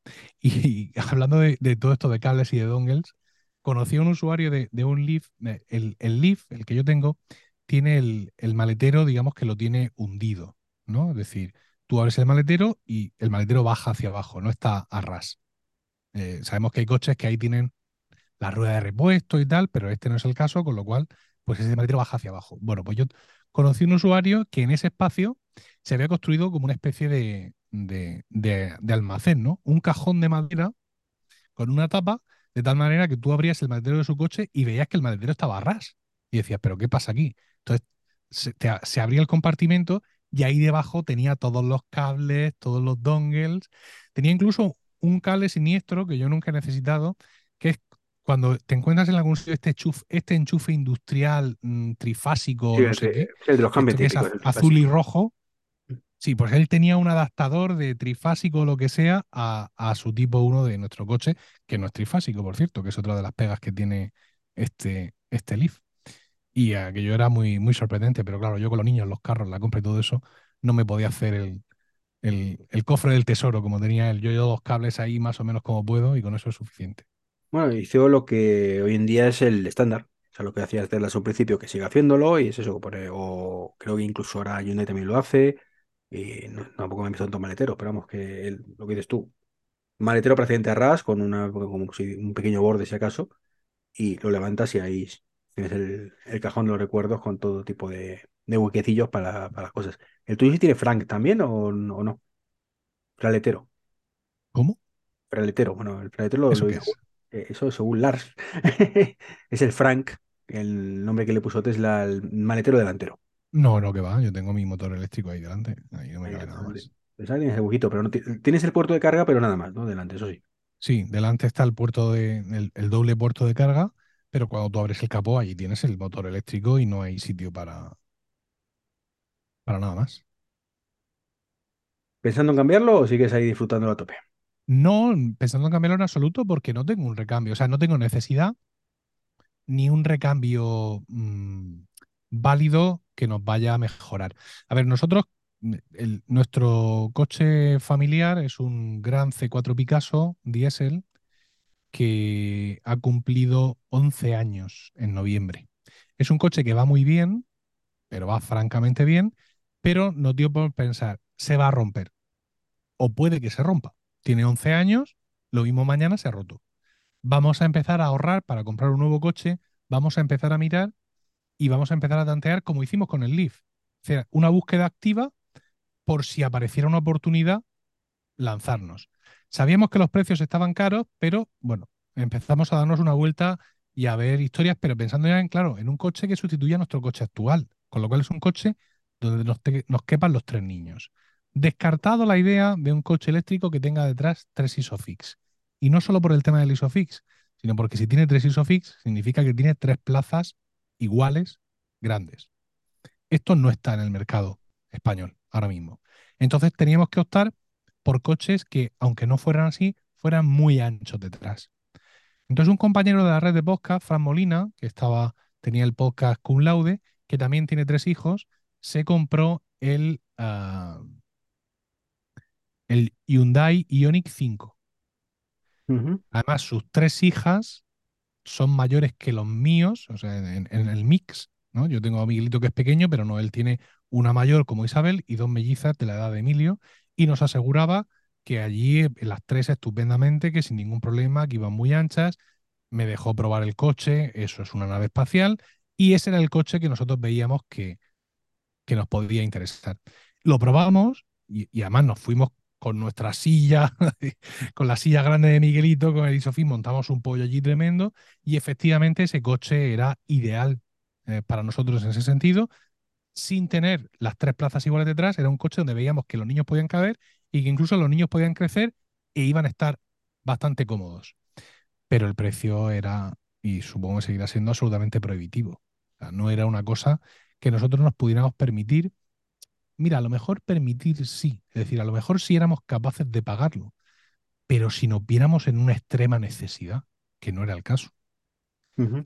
Y, hablando de, de todo esto de cables y de dongles, conocí a un usuario de, de un Leaf, eh, el, el Leaf, el que yo tengo, tiene el, el maletero, digamos que lo tiene hundido, ¿no? Es decir, tú abres el maletero y el maletero baja hacia abajo, no está a ras. Eh, sabemos que hay coches que ahí tienen la rueda de repuesto y tal, pero este no es el caso, con lo cual, pues ese maletero baja hacia abajo. Bueno, pues yo conocí un usuario que en ese espacio se había construido como una especie de, de, de- almacén, ¿no? Un cajón de madera con una tapa, de tal manera que tú abrías el maletero de su coche y veías que el maletero estaba a ras. Y decías, ¿pero qué pasa aquí? Entonces se, se abría el compartimento y ahí debajo tenía todos los cables, todos los dongles. Tenía incluso un cable siniestro que yo nunca he necesitado, que es cuando te encuentras en algún sitio este enchufe, este enchufe industrial mm, trifásico Sí, no sé qué, el de los cambios es azul y rojo. Sí, pues él tenía un adaptador de trifásico o lo que sea a, a su tipo 1 de nuestro coche, que no es trifásico, por cierto, que es otra de las pegas que tiene este, este Leaf. Y aquello era muy, muy sorprendente, pero claro, yo con los niños, los carros, la compra y todo eso, no me podía hacer el, el, el cofre del tesoro como tenía él. Yo llevo dos cables ahí más o menos como puedo y con eso es suficiente. Bueno, hizo lo que hoy en día es el estándar. O sea, lo que hacía Tesla a un principio, que sigue haciéndolo, y es eso, que pone, o creo que incluso ahora Hyundai también lo hace, y no, tampoco me visto tanto maletero, pero vamos, que el- lo que dices tú, maletero prácticamente a ras, con una, un pequeño borde si acaso, y lo levantas y ahí tienes el, el cajón de los recuerdos con todo tipo de, de huequecillos para, para las cosas. ¿El tuyo sí tiene Frank también o, o no? Fraletero. ¿Cómo? Fraletero. Bueno, el fraletero lo, ¿Eso lo es? eh, Eso según Lars. Es el Frank, el nombre que le puso Tesla al maletero delantero. No, no, que va, yo tengo mi motor eléctrico ahí delante, ahí no me Ahí cabe nada más. Pensaba que tienes el huequito, pero no ti- tienes el puerto de carga, pero nada más, ¿no? Delante, eso sí. Sí, delante está el puerto de, el, el doble puerto de carga, pero cuando tú abres el capó, allí tienes el motor eléctrico y no hay sitio para, para nada más. ¿Pensando en cambiarlo o sigues ahí disfrutándolo a tope? No pensando en cambiarlo en absoluto porque no tengo un recambio, o sea, no tengo necesidad ni un recambio mm, válido que nos vaya a mejorar. A ver, nosotros, el- nuestro coche familiar es un Gran C4 Picasso diésel que ha cumplido 11 años en noviembre. Es un coche que va muy bien, pero va francamente bien, pero no dio por pensar, se va a romper o puede que se rompa. Tiene 11 años, lo mismo mañana se ha roto. Vamos a empezar a ahorrar para comprar un nuevo coche, vamos a empezar a mirar y vamos a empezar a tantear como hicimos con el Leaf. O sea, una búsqueda activa por si apareciera una oportunidad, lanzarnos. Sabíamos que los precios estaban caros, pero bueno, empezamos a darnos una vuelta y a ver historias, pero pensando ya en, claro, en un coche que sustituya a nuestro coche actual, con lo cual es un coche donde nos, nos quepan los tres niños. Descartado la idea de un coche eléctrico que tenga detrás tres ISOFIX. Y no solo por el tema del ISOFIX, sino porque si tiene tres ISOFIX, significa que tiene tres plazas iguales, grandes. Esto no está en el mercado español ahora mismo. Entonces teníamos que optar por coches que, aunque no fueran así, fueran muy anchos detrás. Entonces un compañero de la red de podcast, Fran Molina, que estaba, tenía el podcast Cum Laude, que también tiene tres hijos, se compró el, ah, el Hyundai Ioniq 5. Ujú. Además, sus tres hijas son mayores que los míos, o sea, en, en el mix, ¿no? Yo tengo a Miguelito que es pequeño, pero no, él tiene una mayor como Isabel y dos mellizas de la edad de Emilio, y nos aseguraba que allí las tres estupendamente, que sin ningún problema, que iban muy anchas, me dejó probar el coche, eso es una nave espacial, y ese era el coche que nosotros veíamos que, que nos podía interesar. Lo probamos y, además nos fuimos con nuestra silla, con la silla grande de Miguelito, con el Isofix, montamos un pollo allí tremendo y efectivamente ese coche era ideal eh, para nosotros en ese sentido, sin tener las tres plazas iguales detrás, era un coche donde veíamos que los niños podían caber y que incluso los niños podían crecer e iban a estar bastante cómodos. Pero el precio era, y supongo que seguirá siendo absolutamente prohibitivo. No era una cosa que nosotros nos pudiéramos permitir Mira, a lo mejor permitir sí, es decir, a lo mejor sí éramos capaces de pagarlo, pero si nos viéramos en una extrema necesidad, que no era el caso,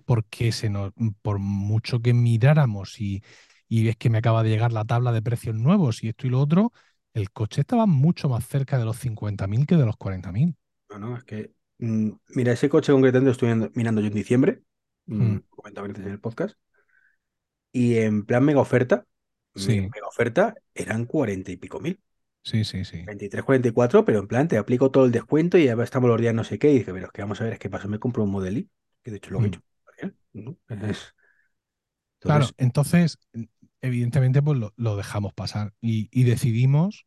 porque se nos, por mucho que miráramos y, y es que me acaba de llegar la tabla de precios nuevos y esto y lo otro, el coche estaba mucho más cerca de los 50.000 que de los 40.000. No, no, es que, mm, mira, ese coche concretamente estuve viendo- mirando yo en diciembre, mm, Mm, comentaba en el podcast, y en plan mega oferta, sí, mega oferta eran cuarenta y pico mil, sí, sí, sí. 23, 44, pero en plan te aplico todo el descuento y ya estamos los días no sé qué, y dije, pero es que vamos a ver, es que pasó, me compro un Model Y, que de hecho lo he Mm. hecho. ¿no? Es- Claro, Entonces, entonces, evidentemente, pues lo, lo dejamos pasar y, y decidimos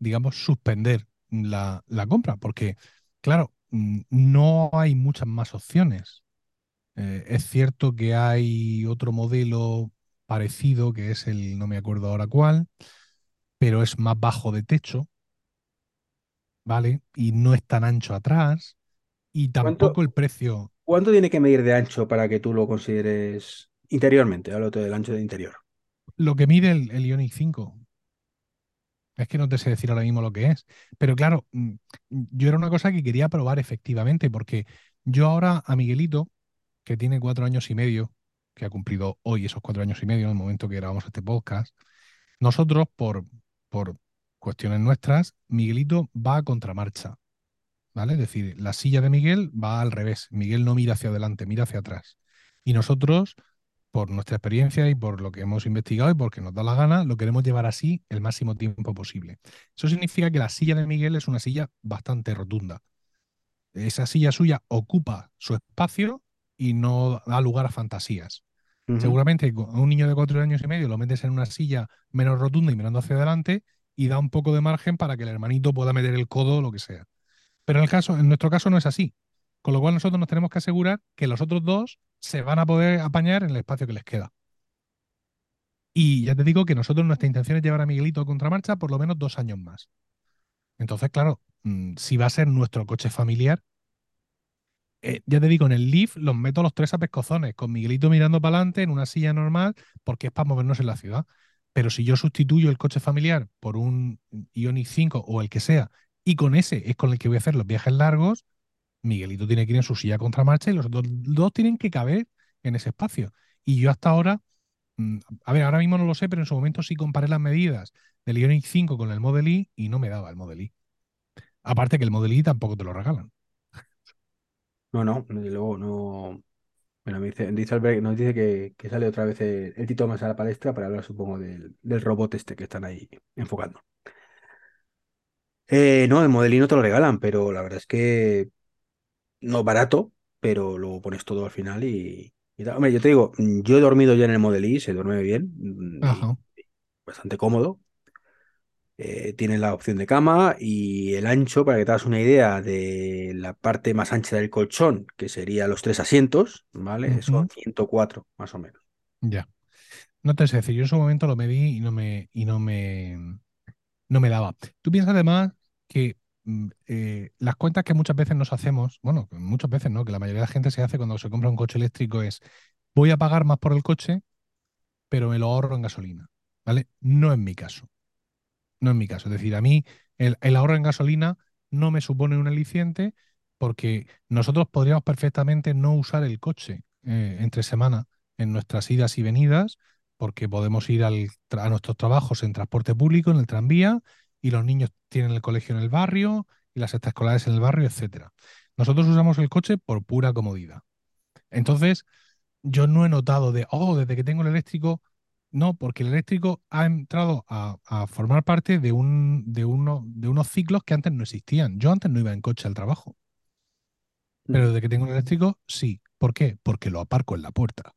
digamos, suspender la, la compra, porque, claro, mm, no hay muchas más opciones. Eh, es cierto que hay otro modelo parecido, que es el, no me acuerdo ahora cuál, pero es más bajo de techo, ¿vale? Y no es tan ancho atrás, y ¿cuánto, tampoco el precio. cuánto tiene que medir de ancho para que tú lo consideres interiormente? Hablo del ancho de interior. Lo que mide el, el Ioniq 5, es que no te sé decir ahora mismo lo que es, pero claro, mm, yo era una cosa que quería probar efectivamente, porque yo ahora a Miguelito, que tiene cuatro años y medio, que ha cumplido hoy esos cuatro años y medio en el momento que grabamos este podcast, nosotros, por, por cuestiones nuestras, Miguelito va a contramarcha, ¿vale? Es decir, la silla de Miguel va al revés. Miguel no mira hacia adelante, mira hacia atrás. Y nosotros, por nuestra experiencia y por lo que hemos investigado y porque nos da la gana, lo queremos llevar así el máximo tiempo posible. Eso significa que la silla de Miguel es una silla bastante rotunda. Esa silla suya ocupa su espacio y no da lugar a fantasías. Seguramente a un niño de cuatro años y medio lo metes en una silla menos rotunda y mirando hacia adelante y da un poco de margen para que el hermanito pueda meter el codo o lo que sea. Pero en el caso, en nuestro caso no es así. Con lo cual nosotros nos tenemos que asegurar que los otros dos se van a poder apañar en el espacio que les queda. Y ya te digo que nosotros nuestra intención es llevar a Miguelito a contramarcha por lo menos dos años más. Entonces, claro, mm, si va a ser nuestro coche familiar, eh, ya te digo, en el Leaf los meto los tres a pescozones, con Miguelito mirando para adelante en una silla normal, porque es para movernos en la ciudad. Pero si yo sustituyo el coche familiar por un Ioniq 5 o el que sea, y con ese es con el que voy a hacer los viajes largos, Miguelito tiene que ir en su silla contramarcha y los otros dos tienen que caber en ese espacio. Y yo hasta ahora, mm, a ver, ahora mismo no lo sé, pero en su momento sí comparé las medidas del Ioniq 5 con el Model I y no me daba el Model I. Aparte que el Model I tampoco te lo regalan. No, no, desde luego no. Bueno, me dice, dice Albert, nos dice que, que sale otra vez el, el Tito más a la palestra para hablar, supongo, del, del robot este que están ahí enfocando. Eh, no, el modelino te lo regalan, pero la verdad es que no barato, pero luego pones todo al final y, y tal. Hombre, yo te digo, yo he dormido ya en el Model I, se duerme bien, mm, y bastante cómodo. Eh, tiene la opción de cama y el ancho, para que te hagas una idea de la parte más ancha del colchón, que sería los tres asientos, ¿vale? Son Ujú. 104 más o menos. Ya. No te sé decir, yo en su momento lo medí y no me, y no me, no me daba. Tú piensas además que mm, eh, las cuentas que muchas veces nos hacemos, bueno, muchas veces no, que la mayoría de la gente se hace cuando se compra un coche eléctrico es, voy a pagar más por el coche, pero me lo ahorro en gasolina, ¿vale? No es mi caso, no es mi caso. Es decir, a mí el, el ahorro en gasolina no me supone un aliciente porque nosotros podríamos perfectamente no usar el coche eh, entre semana en nuestras idas y venidas, porque podemos ir al a nuestros trabajos en transporte público, en el tranvía, y los niños tienen el colegio en el barrio y las extraescolares en el barrio, etcétera. Nosotros usamos el coche por pura comodidad. Entonces, yo no he notado de, oh, desde que tengo el eléctrico, no, porque el eléctrico ha entrado a, a formar parte de, un, de, uno, de unos ciclos que antes no existían. Yo antes no iba en coche al trabajo, pero desde que tengo el eléctrico, sí. ¿Por qué? Porque lo aparco en la puerta.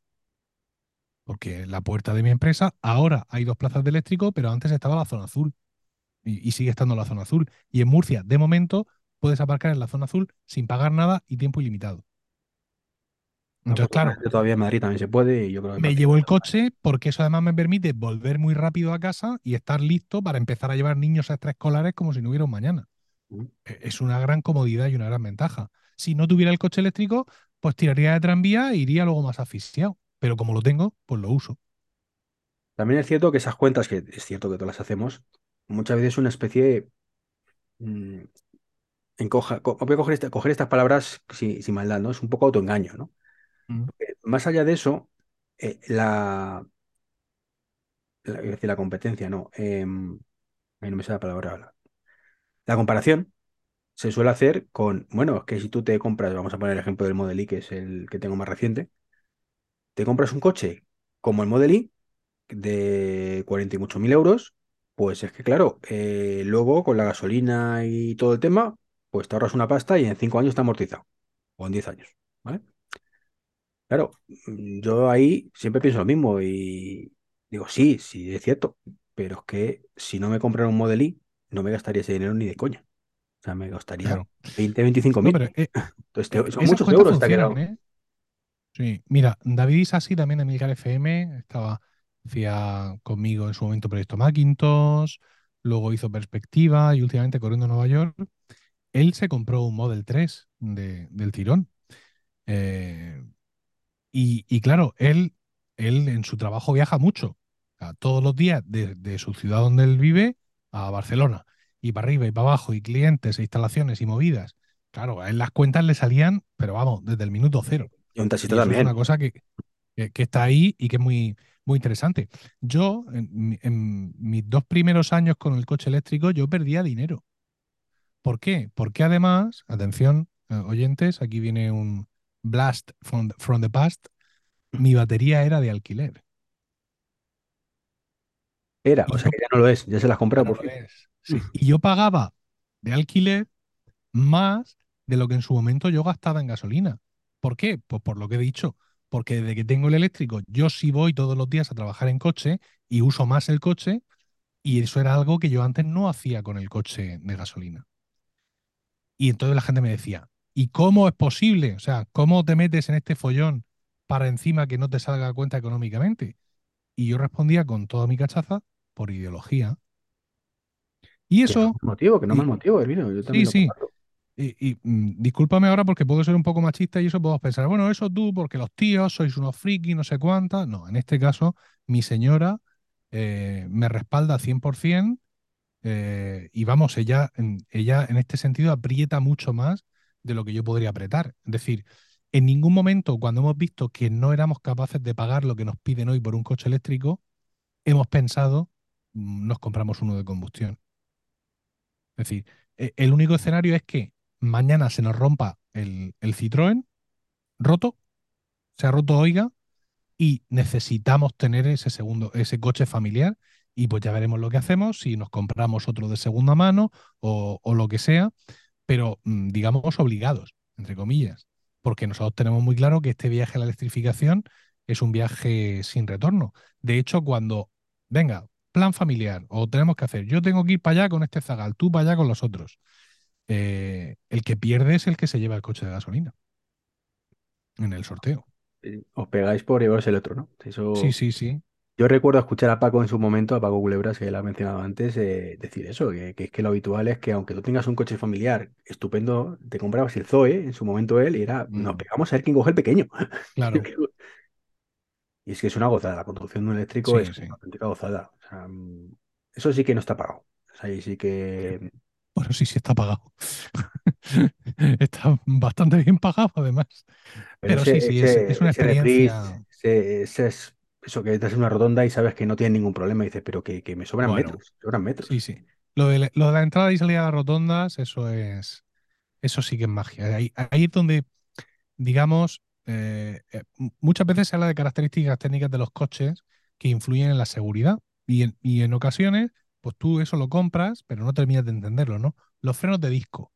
Porque la puerta de mi empresa, ahora hay dos plazas de eléctrico, pero antes estaba la zona azul y, y sigue estando la zona azul. Y en Murcia, de momento, puedes aparcar en la zona azul sin pagar nada y tiempo ilimitado. Entonces, claro, Todavía en Madrid también se puede y yo creo que me llevo el coche porque eso además me permite volver muy rápido a casa y estar listo para empezar a llevar niños a extraescolares como si no hubiera un mañana. E- Es una gran comodidad y una gran ventaja. Si no tuviera el coche eléctrico, pues tiraría de tranvía e iría luego más asfixiado. Pero como lo tengo, pues lo uso. También es cierto que esas cuentas, que es cierto que todas las hacemos, muchas veces es una especie de... mm, voy a coger, esta- coger estas palabras sin, sin maldad, ¿no? Es un poco autoengaño, ¿no? Eh, Más allá de eso, eh, la, decir la competencia, no, ahí no me sale la palabra. La comparación se suele hacer con, bueno, es que si tú te compras, vamos a poner el ejemplo del Model I, que es el que tengo más reciente, te compras un coche como el Model I de 40 y mucho mil euros, pues es que claro, eh, luego con la gasolina y todo el tema, pues te ahorras una pasta y en 5 años está amortizado, o en 10 años, ¿vale? Claro, yo ahí siempre pienso lo mismo y digo, sí, sí, es cierto, pero es que si no me comprara un Model I, no me gastaría ese dinero ni de coña. O sea, me gastaría Claro. 20, 25 No, mil. pero eh, Entonces, son muchos euros, funcionan, quedado. ¿eh? Sí, mira, David Isasi también de Milcar FM estaba, hacía conmigo en su momento Proyecto Macintosh, luego hizo Perspectiva y últimamente corriendo a Nueva York. Él se compró un Model 3 de- del tirón. Eh, y, y claro, él, él en su trabajo viaja mucho. Todos los días de, de su ciudad donde él vive a Barcelona. Y para arriba y para abajo, y clientes, e instalaciones y movidas. Claro, a él las cuentas le salían, pero vamos, desde el minuto cero. Y un taxista eso es una también. cosa que, que, que está ahí y que es muy, muy interesante. Yo, en mis dos primeros años con el coche eléctrico, yo perdía dinero. ¿Por qué? Porque además, atención, eh, oyentes, aquí viene un blast from, the- from the past, mi batería era de alquiler. Era, Y o sea que ya no lo es, ya se las no por fin. Sí. Y yo pagaba de alquiler más de lo que en su momento yo gastaba en gasolina. ¿Por qué? Pues por lo que he dicho. Porque desde que tengo el eléctrico, yo sí voy todos los días a trabajar en coche y uso más el coche, y eso era algo que yo antes no hacía con el coche de gasolina. Y entonces la gente me decía, ¿y cómo es posible? O sea, ¿cómo te metes en este follón para encima que no te salga a cuenta económicamente? Y yo respondía con toda mi cachaza por ideología. Y Que eso, es motivo, que no y, es motivo, Hermino, yo sí, también lo sí, comparto. y, y, mm, discúlpame ahora porque puedo ser un poco machista y eso puedo pensar, bueno, eso tú, porque los tíos sois unos frikis, no sé cuántas. No, en este caso, mi señora eh, me respalda 100% eh, y vamos, ella, ella en este sentido aprieta mucho más de lo que yo podría apretar. Es decir, en ningún momento cuando hemos visto que no éramos capaces de pagar lo que nos piden hoy por un coche eléctrico, hemos pensado, "Mm, nos compramos uno de combustión. Es decir, e- el único escenario es que mañana se nos rompa el, el Citroën roto, se ha roto, oiga, y necesitamos tener ese segundo, ese coche familiar, y pues ya veremos lo que hacemos, si nos compramos otro de segunda mano o, o lo que sea, pero mm, digamos obligados, entre comillas, porque nosotros tenemos muy claro que este viaje a la electrificación es un viaje sin retorno. De hecho, cuando venga, plan familiar, o tenemos que hacer, yo tengo que ir para allá con este zagal, tú para allá con los otros, eh, el que pierde es el que se lleva el coche de gasolina en el sorteo. Os pegáis por llevaros el otro, ¿no? Sí, sí, sí. Yo recuerdo escuchar a Paco en su momento, a Paco Culebras, que él ha mencionado antes, eh, decir eso, que, que es que lo habitual es que aunque tú tengas un coche familiar estupendo, te comprabas el Zoe, en su momento él, y era, nos Mm, pegamos a ver quién coge el pequeño. claro, Y es que es una gozada, la conducción de un eléctrico es sí, una auténtica gozada. O sea, mm, eso sí que no está pagado. O sea, ahí sí que... Bueno, sí, sí está pagado. Está bastante bien pagado, además. Pero Pero sí, ese, sí, es, una experiencia. ese, ese es eso que estás en una rotonda y sabes que no tiene ningún problema. Y dices, pero que, que me sobran Bueno, metros, sobran sí, metros. sí. Lo de, la- lo de la entrada y salida de rotondas, eso es, eso sí que es magia. Ahí, ahí es donde, digamos, eh, eh, muchas veces se habla de características técnicas de los coches que influyen en la seguridad. Y en, y en ocasiones, pues tú eso lo compras, pero no terminas de entenderlo, ¿no? Los frenos de disco.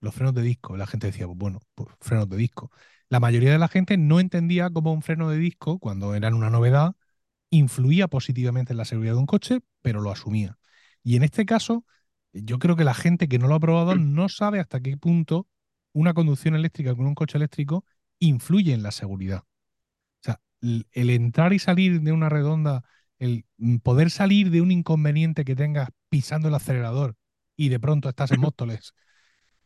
los frenos de disco. La gente decía, pues bueno, pues frenos de disco. La mayoría de la gente no entendía cómo un freno de disco, cuando eran una novedad, influía positivamente en la seguridad de un coche, pero lo asumía. Y en este caso, yo creo que la gente que no lo ha probado no sabe hasta qué punto una conducción eléctrica con un coche eléctrico influye en la seguridad. O sea, el, el entrar y salir de una redonda, el mm, poder salir de un inconveniente que tengas pisando el acelerador y de pronto estás en Móstoles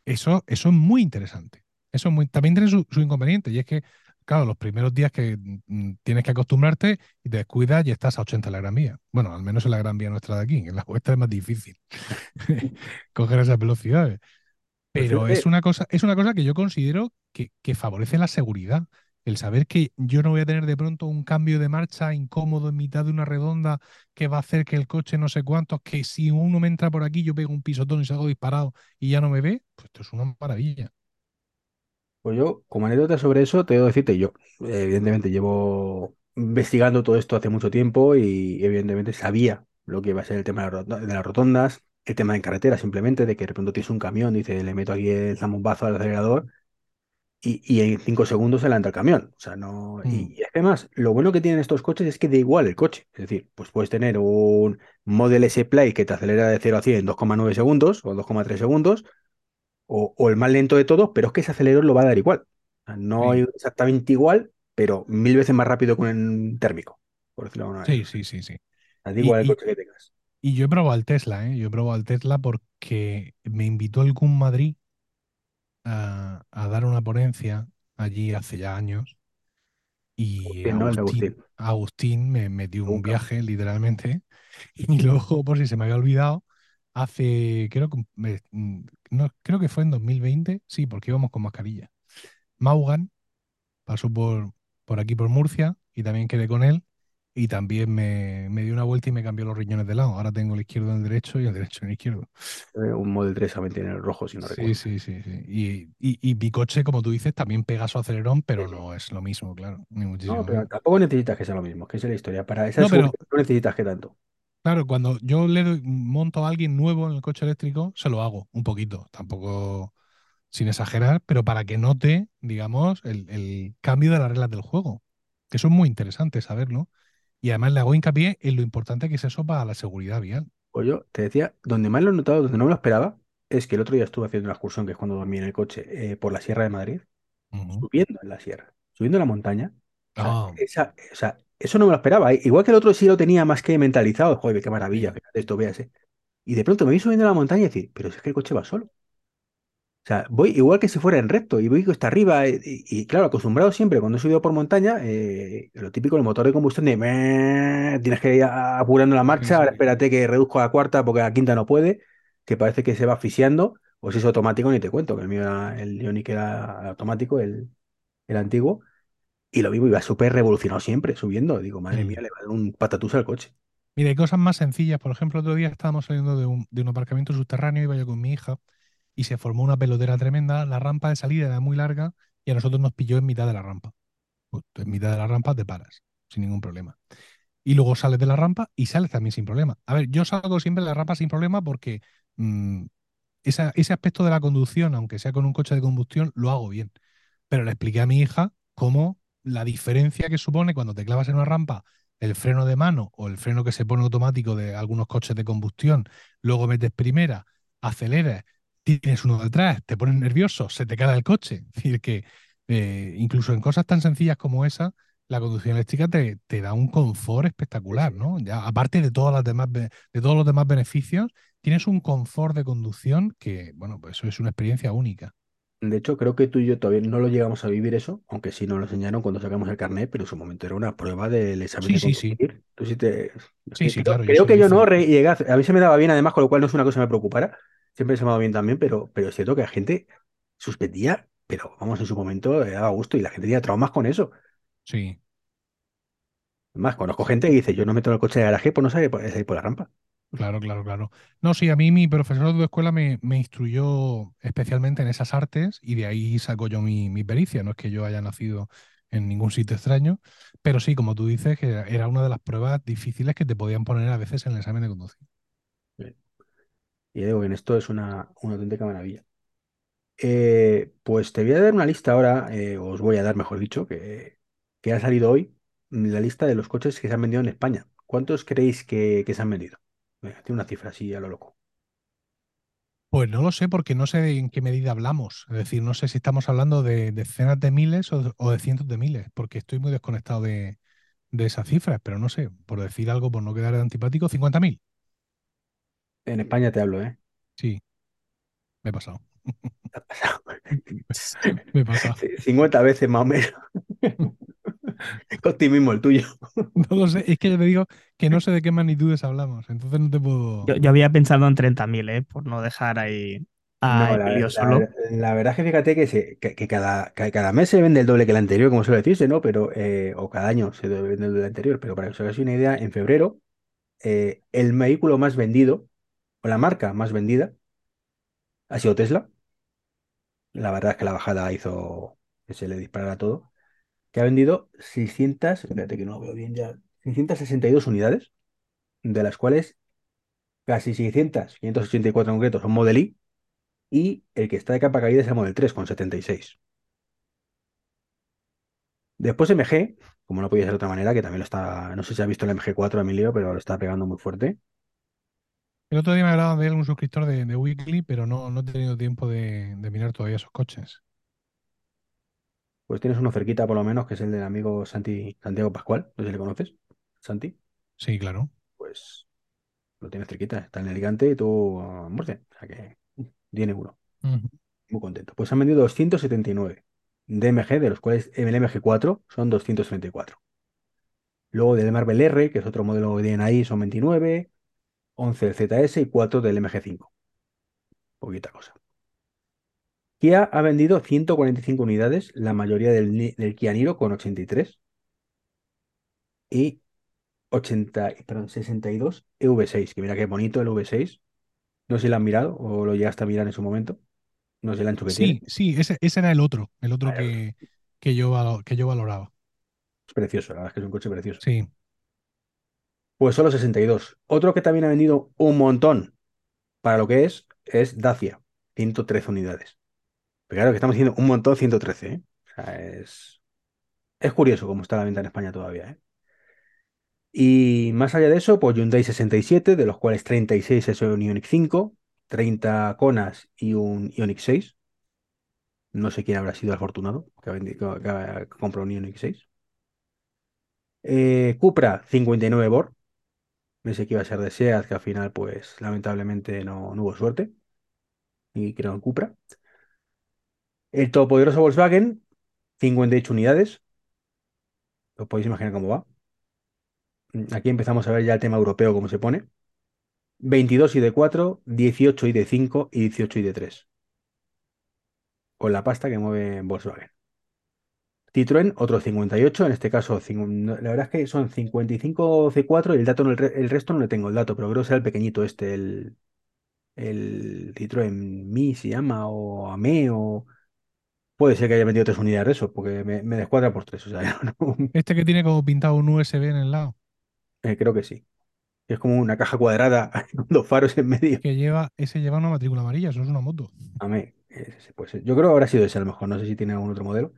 eso, eso es muy interesante. Eso es muy, también tiene su, su inconveniente, y es que, claro, los primeros días que mm, tienes que acostumbrarte y te descuidas y estás a 80 en la Gran Vía. Bueno, al menos en la Gran Vía nuestra de aquí, en la vuestra es más difícil coger esas velocidades. Pues Pero es una cosa, es una cosa que yo considero que, que favorece la seguridad. El saber que yo no voy a tener de pronto un cambio de marcha incómodo en mitad de una redonda que va a hacer que el coche no sé cuántos, que si uno me entra por aquí, yo pego un pisotón y salgo disparado y ya no me ve, pues esto es una maravilla. Pues yo, como anécdota sobre eso, te debo decirte, yo, eh, evidentemente, llevo investigando todo esto hace mucho tiempo y evidentemente sabía lo que iba a ser el tema de, las rotondas, de las rotondas, el tema en carretera, simplemente, de que de pronto tienes un camión, dice, le meto aquí el zambombazo al acelerador y, y en cinco segundos se adelanta el camión. O sea, no. Mm, Y, y es que además, lo bueno que tienen estos coches es que da igual el coche. Es decir, pues puedes tener un Model S Play que te acelera de 0 a 100 en 2,9 segundos o 2,3 segundos, o, o el más lento de todos, pero es que ese acelerador lo va a dar igual. No sí, exactamente igual, pero mil veces más rápido que un térmico, por decirlo de alguna manera. sí, sí, sí, sí. Da Y, igual el y, coche que tengas. y yo he probado el Tesla, ¿eh? Yo he probado el Tesla porque me invitó CUM Madrid a, a dar una ponencia allí hace ya años Y Agustín, Agustín, Agustín. Agustín me metió un Nunca. viaje, literalmente. Y luego, por si se me había olvidado, hace, creo que, no, creo que fue en 2020, sí, porque íbamos con mascarilla. Maugan pasó por, por aquí, por Murcia, y también quedé con él. Y también me, me dio una vuelta y me cambió los riñones de lado. Ahora tengo el izquierdo en el derecho y el derecho en el izquierdo. Eh, Un Model 3 también tiene el rojo, si no Sí, recuerdo. sí, sí, sí. Y, y, y mi coche, como tú dices, también pega su acelerón, pero Sí, no es lo mismo, claro, ni No, muchísimo pero menos. tampoco necesitas que sea lo mismo, que esa es la historia. Para esa No, pero no necesitas que tanto. Claro, cuando yo le doy- monto a alguien nuevo en el coche eléctrico, se lo hago un poquito, tampoco sin exagerar, pero para que note, digamos, el, el cambio de las reglas del juego. Que eso es muy interesante saberlo. Y además le hago hincapié en lo importante que es eso para la seguridad vial. Pues yo te decía, donde más lo he notado, donde no me lo esperaba, es que el otro día estuve haciendo una excursión, que es cuando dormí en el coche, eh, por la Sierra de Madrid, subiendo en la sierra, subiendo la montaña. Ah, esa, o sea, eso no me lo esperaba. ¿eh? Igual que el otro sí lo tenía más que mentalizado. Joder, qué maravilla, fíjate esto, véase. Y de pronto me vi subiendo la montaña y decir, pero si es que el coche va solo. O sea, voy igual que si fuera en recto y voy hasta arriba. eh, Y, y, claro, acostumbrado siempre cuando he subido por montaña, eh, lo típico, el motor de combustión de "Meh", tienes que ir apurando la marcha. Ahora espérate que reduzco a la cuarta porque a la quinta no puede, que parece que se va asfixiando. O si es automático, ni te cuento, que el mío era, el Ioniq era automático, el, el antiguo. Y lo mismo, iba súper revolucionado siempre, subiendo. Digo, madre mía, le va a dar un patatús al coche. Mira, hay cosas más sencillas. Por ejemplo, otro día estábamos saliendo de un, de un aparcamiento subterráneo, iba yo con mi hija, y se formó una pelotera tremenda. La rampa de salida era muy larga y a nosotros nos pilló en mitad de la rampa. Pues, en mitad de la rampa te paras, sin ningún problema. Y luego sales de la rampa y sales también sin problema. A ver, yo salgo siempre de la rampa sin problema porque mm, esa- ese aspecto de la conducción, aunque sea con un coche de combustión, lo hago bien. Pero le expliqué a mi hija cómo la diferencia que supone cuando te clavas en una rampa el freno de mano o el freno que se pone automático de algunos coches de combustión, luego metes primera, aceleras, tienes uno detrás, te pones nervioso, se te cae el coche. Es decir, que eh, incluso en cosas tan sencillas como esa, la conducción eléctrica te, te da un confort espectacular, ¿no? Ya, aparte de todas las demás, de todos los demás beneficios, tienes un confort de conducción que, bueno, pues eso es una experiencia única. De hecho, creo que tú y yo todavía no lo llegamos a vivir eso, aunque sí nos lo enseñaron cuando sacamos el carnet, pero en su momento era una prueba del examen Sí, de sí, sí. conducir. Tú sí te... Sí, sí, creo, claro, yo creo que lo yo hice. no re- llegué a hacer- a mí se me daba bien, además, con lo cual no es una cosa que me preocupara. Siempre se me ha dado bien también, pero, pero es cierto que la gente suspendía, pero vamos, en su momento le daba gusto y la gente tenía traumas con eso. Sí. Además, conozco gente que dice, yo no meto en el coche de garaje, pues no sabe por, salir por la rampa. Claro, claro, claro. No, sí, a mí mi profesor de escuela me, me instruyó especialmente en esas artes y de ahí saco yo mi, pericia. No es que yo haya nacido en ningún sitio extraño, pero sí, como tú dices, que era- era una de las pruebas difíciles que te podían poner a veces en el examen de conducir. Y digo que en esto es una, una auténtica maravilla. Eh, pues te voy a dar una lista ahora, eh, os voy a dar, mejor dicho, que, que ha salido hoy, la lista de los coches que se han vendido en España. ¿Cuántos creéis que, que se han vendido? Venga, tiene una cifra así a lo loco. Pues no lo sé porque no sé en qué medida hablamos. Es decir, no sé si estamos hablando de decenas de miles o, o de cientos de miles, porque estoy muy desconectado de, de esas cifras, pero no sé, por decir algo, por no quedar de antipático, 50.000. En España te hablo, ¿eh? Sí, me he pasado. Pasado. Me he pasado. Sí, 50 veces más o menos. Optimismo el tuyo. No lo sé, es que ya te digo que no sé de qué magnitudes hablamos, entonces no te puedo. Yo, yo había pensado en 30.000, ¿eh? Por no dejar ahí a No, la, Emilio la- solo. la verdad es que fíjate que, se- que, que cada, que cada mes se vende el doble que el anterior, como suele decirse, ¿no? Pero, eh, o cada año se vende el doble del anterior, pero para que os hagáis una idea, en febrero, eh, el vehículo más vendido, o la marca más vendida, ha sido Tesla. La verdad es que la bajada hizo que se le disparara todo, que ha vendido 600, espérate que no lo veo bien ya, 662 unidades, de las cuales casi 600, 584 en concreto, son Model I, y el que está de capa caída es el Model 3 con 76. Después MG, como no podía ser de otra manera, que también lo está, no sé si ha visto el MG4 Emilio, pero lo está pegando muy fuerte. El otro día me hablaba de él un suscriptor de, Weekly, pero no, no he tenido tiempo de mirar todavía esos coches. Pues tienes uno cerquita por lo menos, que es el del amigo Santi, Santiago Pascual, no sé si le conoces, Santi, Sí, claro. pues lo tienes cerquita, está en Alicante y tú a muerte, o sea que tiene uno, muy contento. Pues han vendido 279 DMG, de los cuales el MG4 son 234. Luego del Marvel R, que es otro modelo que tienen ahí, son 29, 11 del ZS y 4 del MG5. Poquita cosa. Kia ha vendido 145 unidades, la mayoría del, del Kia Niro con 83 y 80, perdón, 62 EV6, que mira qué bonito el V6. No sé si lo han mirado o lo llegaste a mirar en su momento. No sé el ancho que tiene. Sí, sí, ese, ese era el otro, el otro Vale, que, que yo, que yo valoraba. Es precioso, la verdad es que es un coche precioso. Sí, Pues solo 62. Otro que también ha vendido un montón para lo que es, es Dacia, 113 unidades. Pero claro que estamos diciendo un montón, 113, ¿eh? O sea, es, es curioso cómo está la venta en España todavía, ¿eh? Y más allá de eso, pues Hyundai 67, de los cuales 36 es un Ioniq 5, 30 Konas y un Ioniq 6. No sé quién habrá sido afortunado que ha comprado un Ioniq 6. Eh, Cupra 59 Bor. Pensé que iba a ser de SEAT, que al final, pues, lamentablemente no, no hubo suerte. Y creo en Cupra. El todopoderoso Volkswagen, 58 unidades. Os podéis imaginar cómo va. Aquí empezamos a ver ya el tema europeo, cómo se pone. 22 y de 4, 18 y de 5 y 18 y de 3. Con la pasta que mueve Volkswagen. Citroën, otro 58, en este caso, la verdad es que son 55 C4 y el dato, el, el resto no le tengo el dato, pero creo que será el pequeñito este, el, el Citroën Mi se llama, o AME, o puede ser que haya metido tres unidades de eso, porque me, me descuadra por tres, o sea, no- Este que tiene como pintado un USB en el lado, eh, creo que sí. Es como una caja cuadrada con dos faros en medio. que lleva, ese lleva una matrícula amarilla, eso es una moto. Puede ser. Yo creo que habrá sido ese a lo mejor, no sé si tiene algún otro modelo.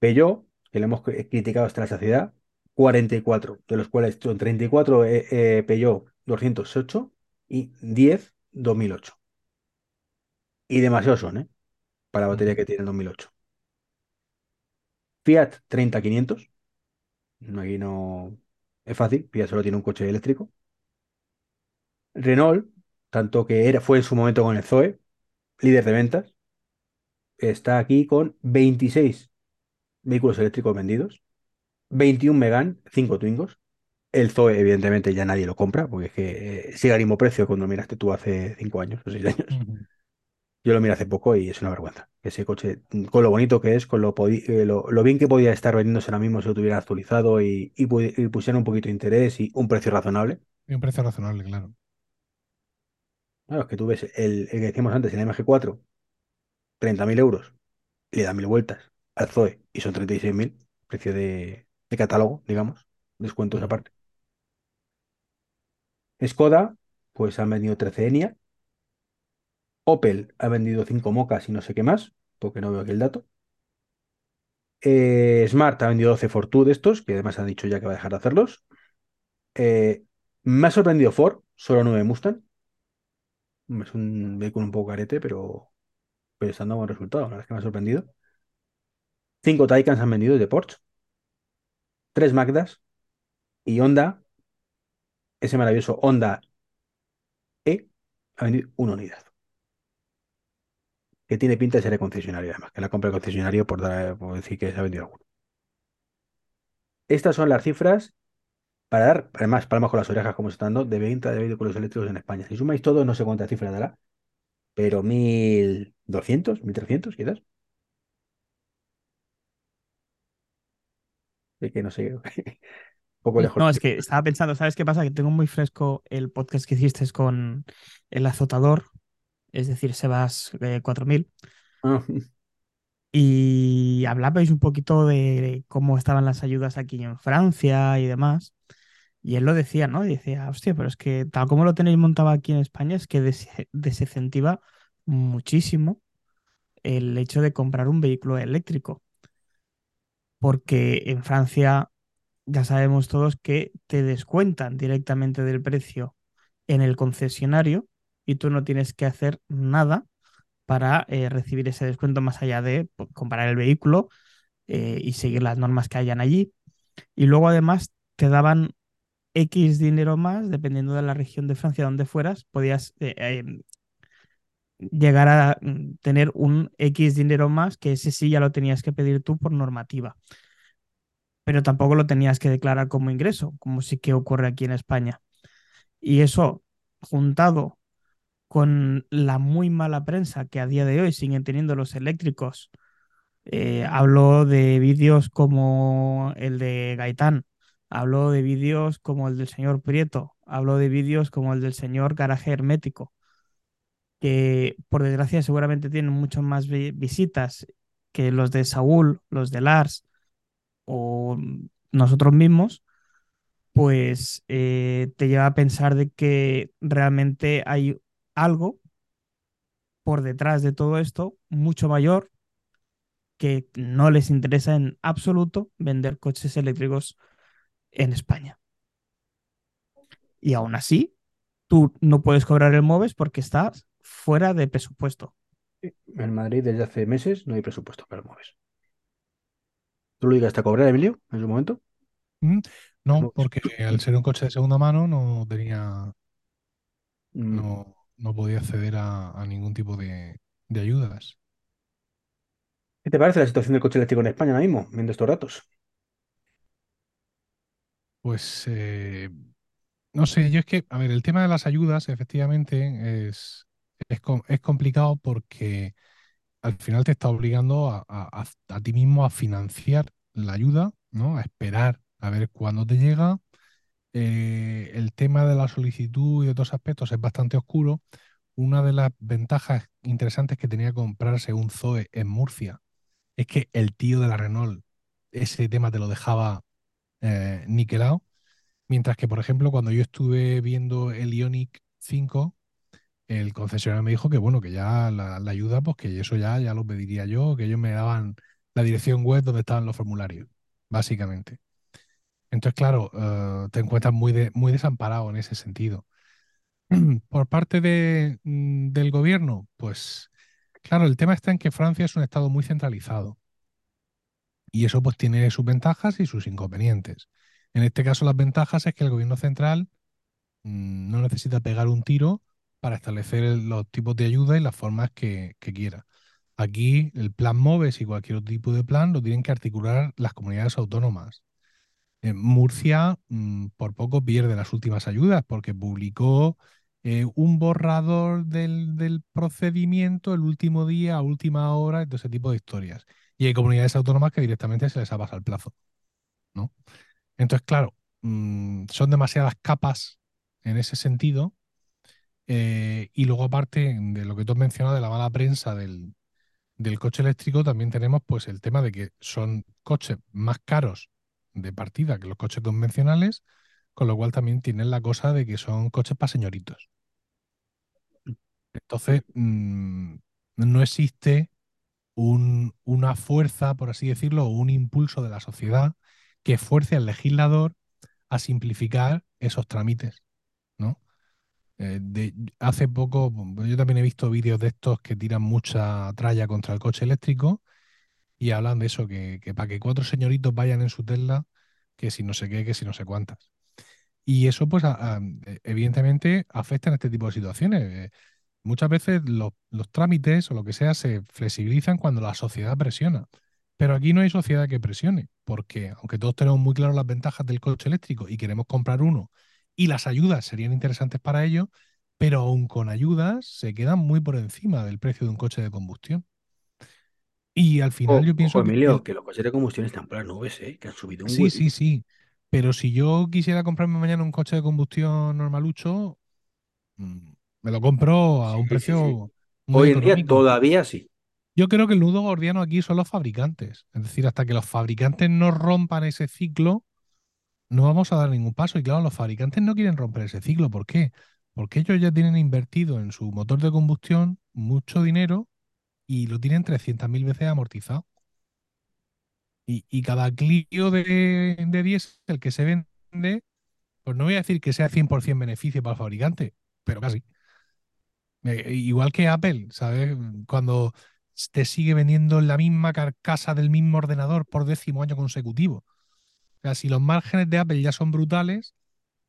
Peugeot, que le hemos cri- criticado hasta la saciedad, 44, de los cuales son 34 eh, eh, Peugeot 208 y 10 2008. Y demasiados son, ¿eh? Para la batería que tiene el 2008. Fiat 30500, aquí no es fácil, Fiat solo tiene un coche eléctrico. Renault, tanto que era, fue en su momento con el Zoe, líder de ventas, está aquí con 26 vehículos eléctricos vendidos, 21 Megane, 5 Twingos. El Zoe, evidentemente, ya nadie lo compra, porque es que eh, sigue al mismo precio cuando lo miraste tú hace 5 años o 6 años. Yo lo miré hace poco y es una vergüenza. Ese coche, con lo bonito que es, con lo, eh, lo, lo bien que podía estar vendiéndose ahora mismo si lo tuviera actualizado y, y, pu- y pusiera un poquito de interés y un precio razonable. Y un precio razonable, claro. Claro, es que tú ves el, el que decíamos antes, el MG4, 30.000 euros, y le da mil vueltas al Zoe y son 36.000, precio de, de catálogo, digamos, descuentos aparte. Skoda, pues han vendido 13 Enyaq. Opel ha vendido 5 Mocas y no sé qué más, porque no veo aquí el dato. Eh, Smart ha vendido 12 Fortwo de estos, que además han dicho ya que va a dejar de hacerlos. Eh, me ha sorprendido Ford, solo 9 Mustang. Es un vehículo un poco carete, pero, pero está dando buen resultado. La verdad es que me ha sorprendido. 5 Taycans han vendido de Porsche, 3 Magdas y Honda, ese maravilloso Honda E, ha vendido una unidad. Que tiene pinta de ser de concesionario, además, que la compra de concesionario por, dar- por decir que se ha vendido alguno. Estas son las cifras para dar, además, palmas con las orejas, como se está dando, de venta de vehículos eléctricos en España. Si sumáis todo, no sé cuántas cifras dará, pero 1.200, 1.300 quizás. Es que no sé, un poco lejos. No, es que estaba pensando, ¿sabes qué pasa? Que tengo muy fresco el podcast que hiciste con el azotador, es decir, Sebas eh, 4000, Ah, y hablabais un poquito de cómo estaban las ayudas aquí en Francia y demás. Y él lo decía, ¿no? Y decía, hostia, pero es que tal como lo tenéis montado aquí en España, es que des- desincentiva muchísimo el hecho de comprar un vehículo eléctrico. Porque en Francia ya sabemos todos que te descuentan directamente del precio en el concesionario y tú no tienes que hacer nada para eh, recibir ese descuento más allá de pues, comprar el vehículo eh, y seguir las normas que hayan allí. Y luego además te daban X dinero más, dependiendo de la región de Francia donde fueras, podías eh, llegar a mm, tener un X dinero más, que ese sí ya lo tenías que pedir tú por normativa, pero tampoco lo tenías que declarar como ingreso, como sí que ocurre aquí en España. Y eso, juntado con la muy mala prensa que a día de hoy siguen teniendo los eléctricos, eh, hablo de vídeos como el de Gaitán, hablo de vídeos como el del señor Prieto, hablo de vídeos como el del señor Garaje Hermético, que por desgracia seguramente tienen mucho más vi- visitas que los de Saúl, los de Lars o nosotros mismos, pues eh, te lleva a pensar de que realmente hay algo por detrás de todo esto mucho mayor que no les interesa en absoluto vender coches eléctricos en España. Y aún así, tú no puedes cobrar el MOVES porque estás fuera de presupuesto. en Madrid desde hace meses no hay presupuesto para móviles. ¿Tú lo llegaste a cobrar, Emilio, en su momento? ¿Mm? No, porque al ser un coche de segunda mano no tenía, Mm, no, no podía acceder a, a ningún tipo de, de ayudas. ¿Qué te parece la situación del coche eléctrico en España ahora mismo, viendo estos datos? Pues eh, no sé, yo es que, a ver, el tema de las ayudas efectivamente es, es, es complicado porque al final te está obligando a, a- a- a ti mismo a financiar la ayuda, ¿no? A esperar a ver cuándo te llega. Eh, el tema de la solicitud y otros aspectos es bastante oscuro. Una de las ventajas interesantes que tenía comprarse un Zoe en Murcia es que el tío de la Renault ese tema te lo dejaba eh, niquelado. Mientras que, por ejemplo, cuando yo estuve viendo el Ioniq 5, el concesionario me dijo que bueno, que ya la, la ayuda, pues que eso ya, ya lo pediría yo, que ellos me daban la dirección web donde estaban los formularios, básicamente. Entonces, claro, eh, te encuentras muy, de- muy desamparado en ese sentido. Por parte de, mm, del gobierno, pues claro, el tema está en que Francia es un estado muy centralizado y eso pues tiene sus ventajas y sus inconvenientes. En este caso, las ventajas es que el gobierno central mm, no necesita pegar un tiro para establecer los tipos de ayuda y las formas que, que quiera. Aquí el plan MOVES y cualquier otro tipo de plan lo tienen que articular las comunidades autónomas. Murcia mm, por poco pierde las últimas ayudas porque publicó eh, un borrador del, del procedimiento el último día, a última hora, todo ese tipo de historias. Y hay comunidades autónomas que directamente se les ha pasado el plazo, ¿no? Entonces, claro, mm, son demasiadas capas en ese sentido. eh, y luego, aparte de lo que tú has mencionado de la mala prensa del, del coche eléctrico, también tenemos pues el tema de que son coches más caros de partida que los coches convencionales, con lo cual también tienen la cosa de que son coches para señoritos. Entonces, mm, no existe un- una fuerza, por así decirlo, o un impulso de la sociedad que fuerce al legislador a simplificar esos trámites, ¿no? Eh, hace poco, yo también he visto vídeos de estos que tiran mucha tralla contra el coche eléctrico y hablan de eso, que, que para que cuatro señoritos vayan en su Tesla, que si no sé qué, que si no sé cuántas. Y eso, pues, evidentemente afecta en este tipo de situaciones. Eh, muchas veces los, los trámites o lo que sea se flexibilizan cuando la sociedad presiona. Pero aquí no hay sociedad que presione, porque aunque todos tenemos muy claro las ventajas del coche eléctrico y queremos comprar uno, y las ayudas serían interesantes para ello, pero aún con ayudas se quedan muy por encima del precio de un coche de combustión. Y al final O- yo ojo, pienso que Emilio, el- que los coches de combustión están por las nubes, ¿eh? Que han subido un sí, sí, sí, pero si yo quisiera comprarme mañana un coche de combustión normalucho, mm, me lo compro a un Sí, sí, sí. precio muy Hoy en día todavía sí. Yo creo que el nudo gordiano aquí son los fabricantes. Es decir, hasta que los fabricantes no rompan ese ciclo, no vamos a dar ningún paso. Y claro, los fabricantes no quieren romper ese ciclo. ¿Por qué? Porque ellos ya tienen invertido en su motor de combustión mucho dinero y lo tienen 300.000 veces amortizado. Y, y cada Clio de, de diésel que se vende, pues no voy a decir que sea 100% beneficio para el fabricante, pero casi. Eh, igual que Apple, ¿sabes? Cuando te sigue vendiendo la misma carcasa del mismo ordenador por décimo año consecutivo. O sea, si los márgenes de Apple ya son brutales,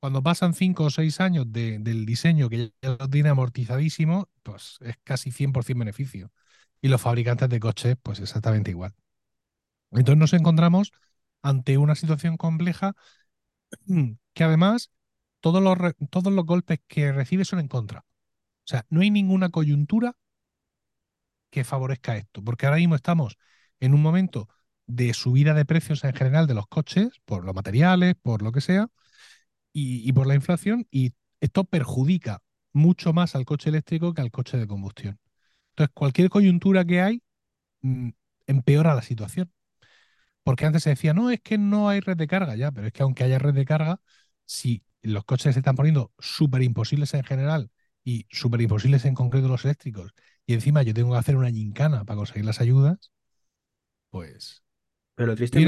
cuando pasan cinco o seis años de- del diseño que ya lo tiene amortizadísimo, pues es casi 100% beneficio. Y los fabricantes de coches, pues exactamente igual. Entonces nos encontramos ante una situación compleja que además todos los, todos los golpes que recibe son en contra. O sea, no hay ninguna coyuntura que favorezca esto, porque ahora mismo estamos en un momento de subida de precios en general de los coches, por los materiales, por lo que sea, y, y por la inflación, y esto perjudica mucho más al coche eléctrico que al coche de combustión. Entonces, cualquier coyuntura que hay mm, empeora la situación. Porque antes se decía, no, es que no hay red de carga ya, pero es que aunque haya red de carga, si los coches se están poniendo súper imposibles en general y súper imposibles en concreto los eléctricos, y encima yo tengo que hacer una gincana para conseguir las ayudas, pues Pero lo triste,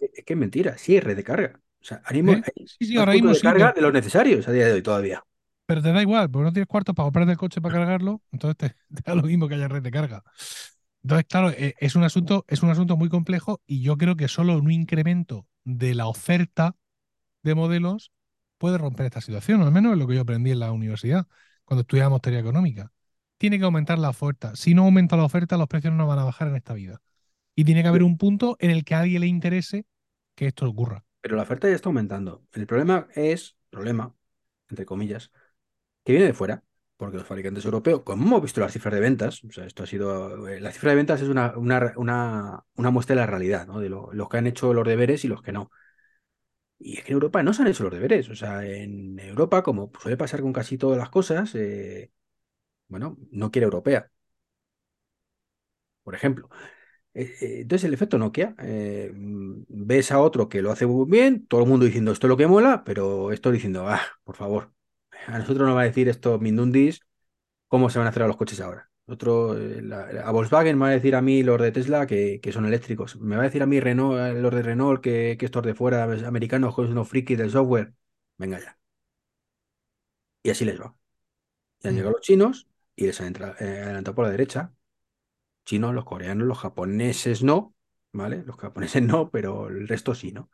es que es mentira. Sí hay red de carga. O sea, ahora mismo ¿eh? hay Sí, sí, más ahora puntos mismo de sí, carga de los necesarios a día de hoy todavía. pero te da igual, porque no tienes cuartos para comprarte el coche para cargarlo, entonces te, te da lo mismo que haya red de carga. Entonces, claro, eh, es un asunto, es un asunto muy complejo y yo creo que solo un incremento de la oferta de modelos puede romper esta situación, al menos es lo que yo aprendí en la universidad cuando estudiábamos teoría económica. Tiene que aumentar la oferta. Si no aumenta la oferta, los precios no van a bajar en esta vida. Y tiene que haber un punto en el que a alguien le interese que esto ocurra. Pero la oferta ya está aumentando. El problema es, problema, entre comillas, que viene de fuera, porque los fabricantes europeos, como hemos visto las cifras de ventas, o sea, esto ha sido, eh, la cifra de ventas es una, una, una, muestra de la realidad, ¿no? De lo- los que han hecho los deberes y los que no. Y es que en Europa no se han hecho los deberes. O sea, en Europa, como suele pasar con casi todas las cosas, eh, bueno, no quiere europea, por ejemplo. Eh, Entonces, el efecto Nokia, eh, ves a otro que lo hace muy bien, todo el mundo diciendo esto es lo que mola, pero esto diciendo, ah, por favor, a nosotros nos va a decir esto Mindundis cómo se van a hacer a los coches ahora. Otro, eh, la- a Volkswagen me va a decir a mí los de Tesla que, que son eléctricos. Me va a decir a mí Renault, los de Renault que, que estos de fuera, pues, americanos, son unos frikis del software. Venga ya. Y así les va. Y han Mm. llegado los chinos y les han entra- eh, adelantado por la derecha. Chinos, los coreanos, los japoneses no, ¿vale? Los japoneses no, pero el resto sí, ¿no?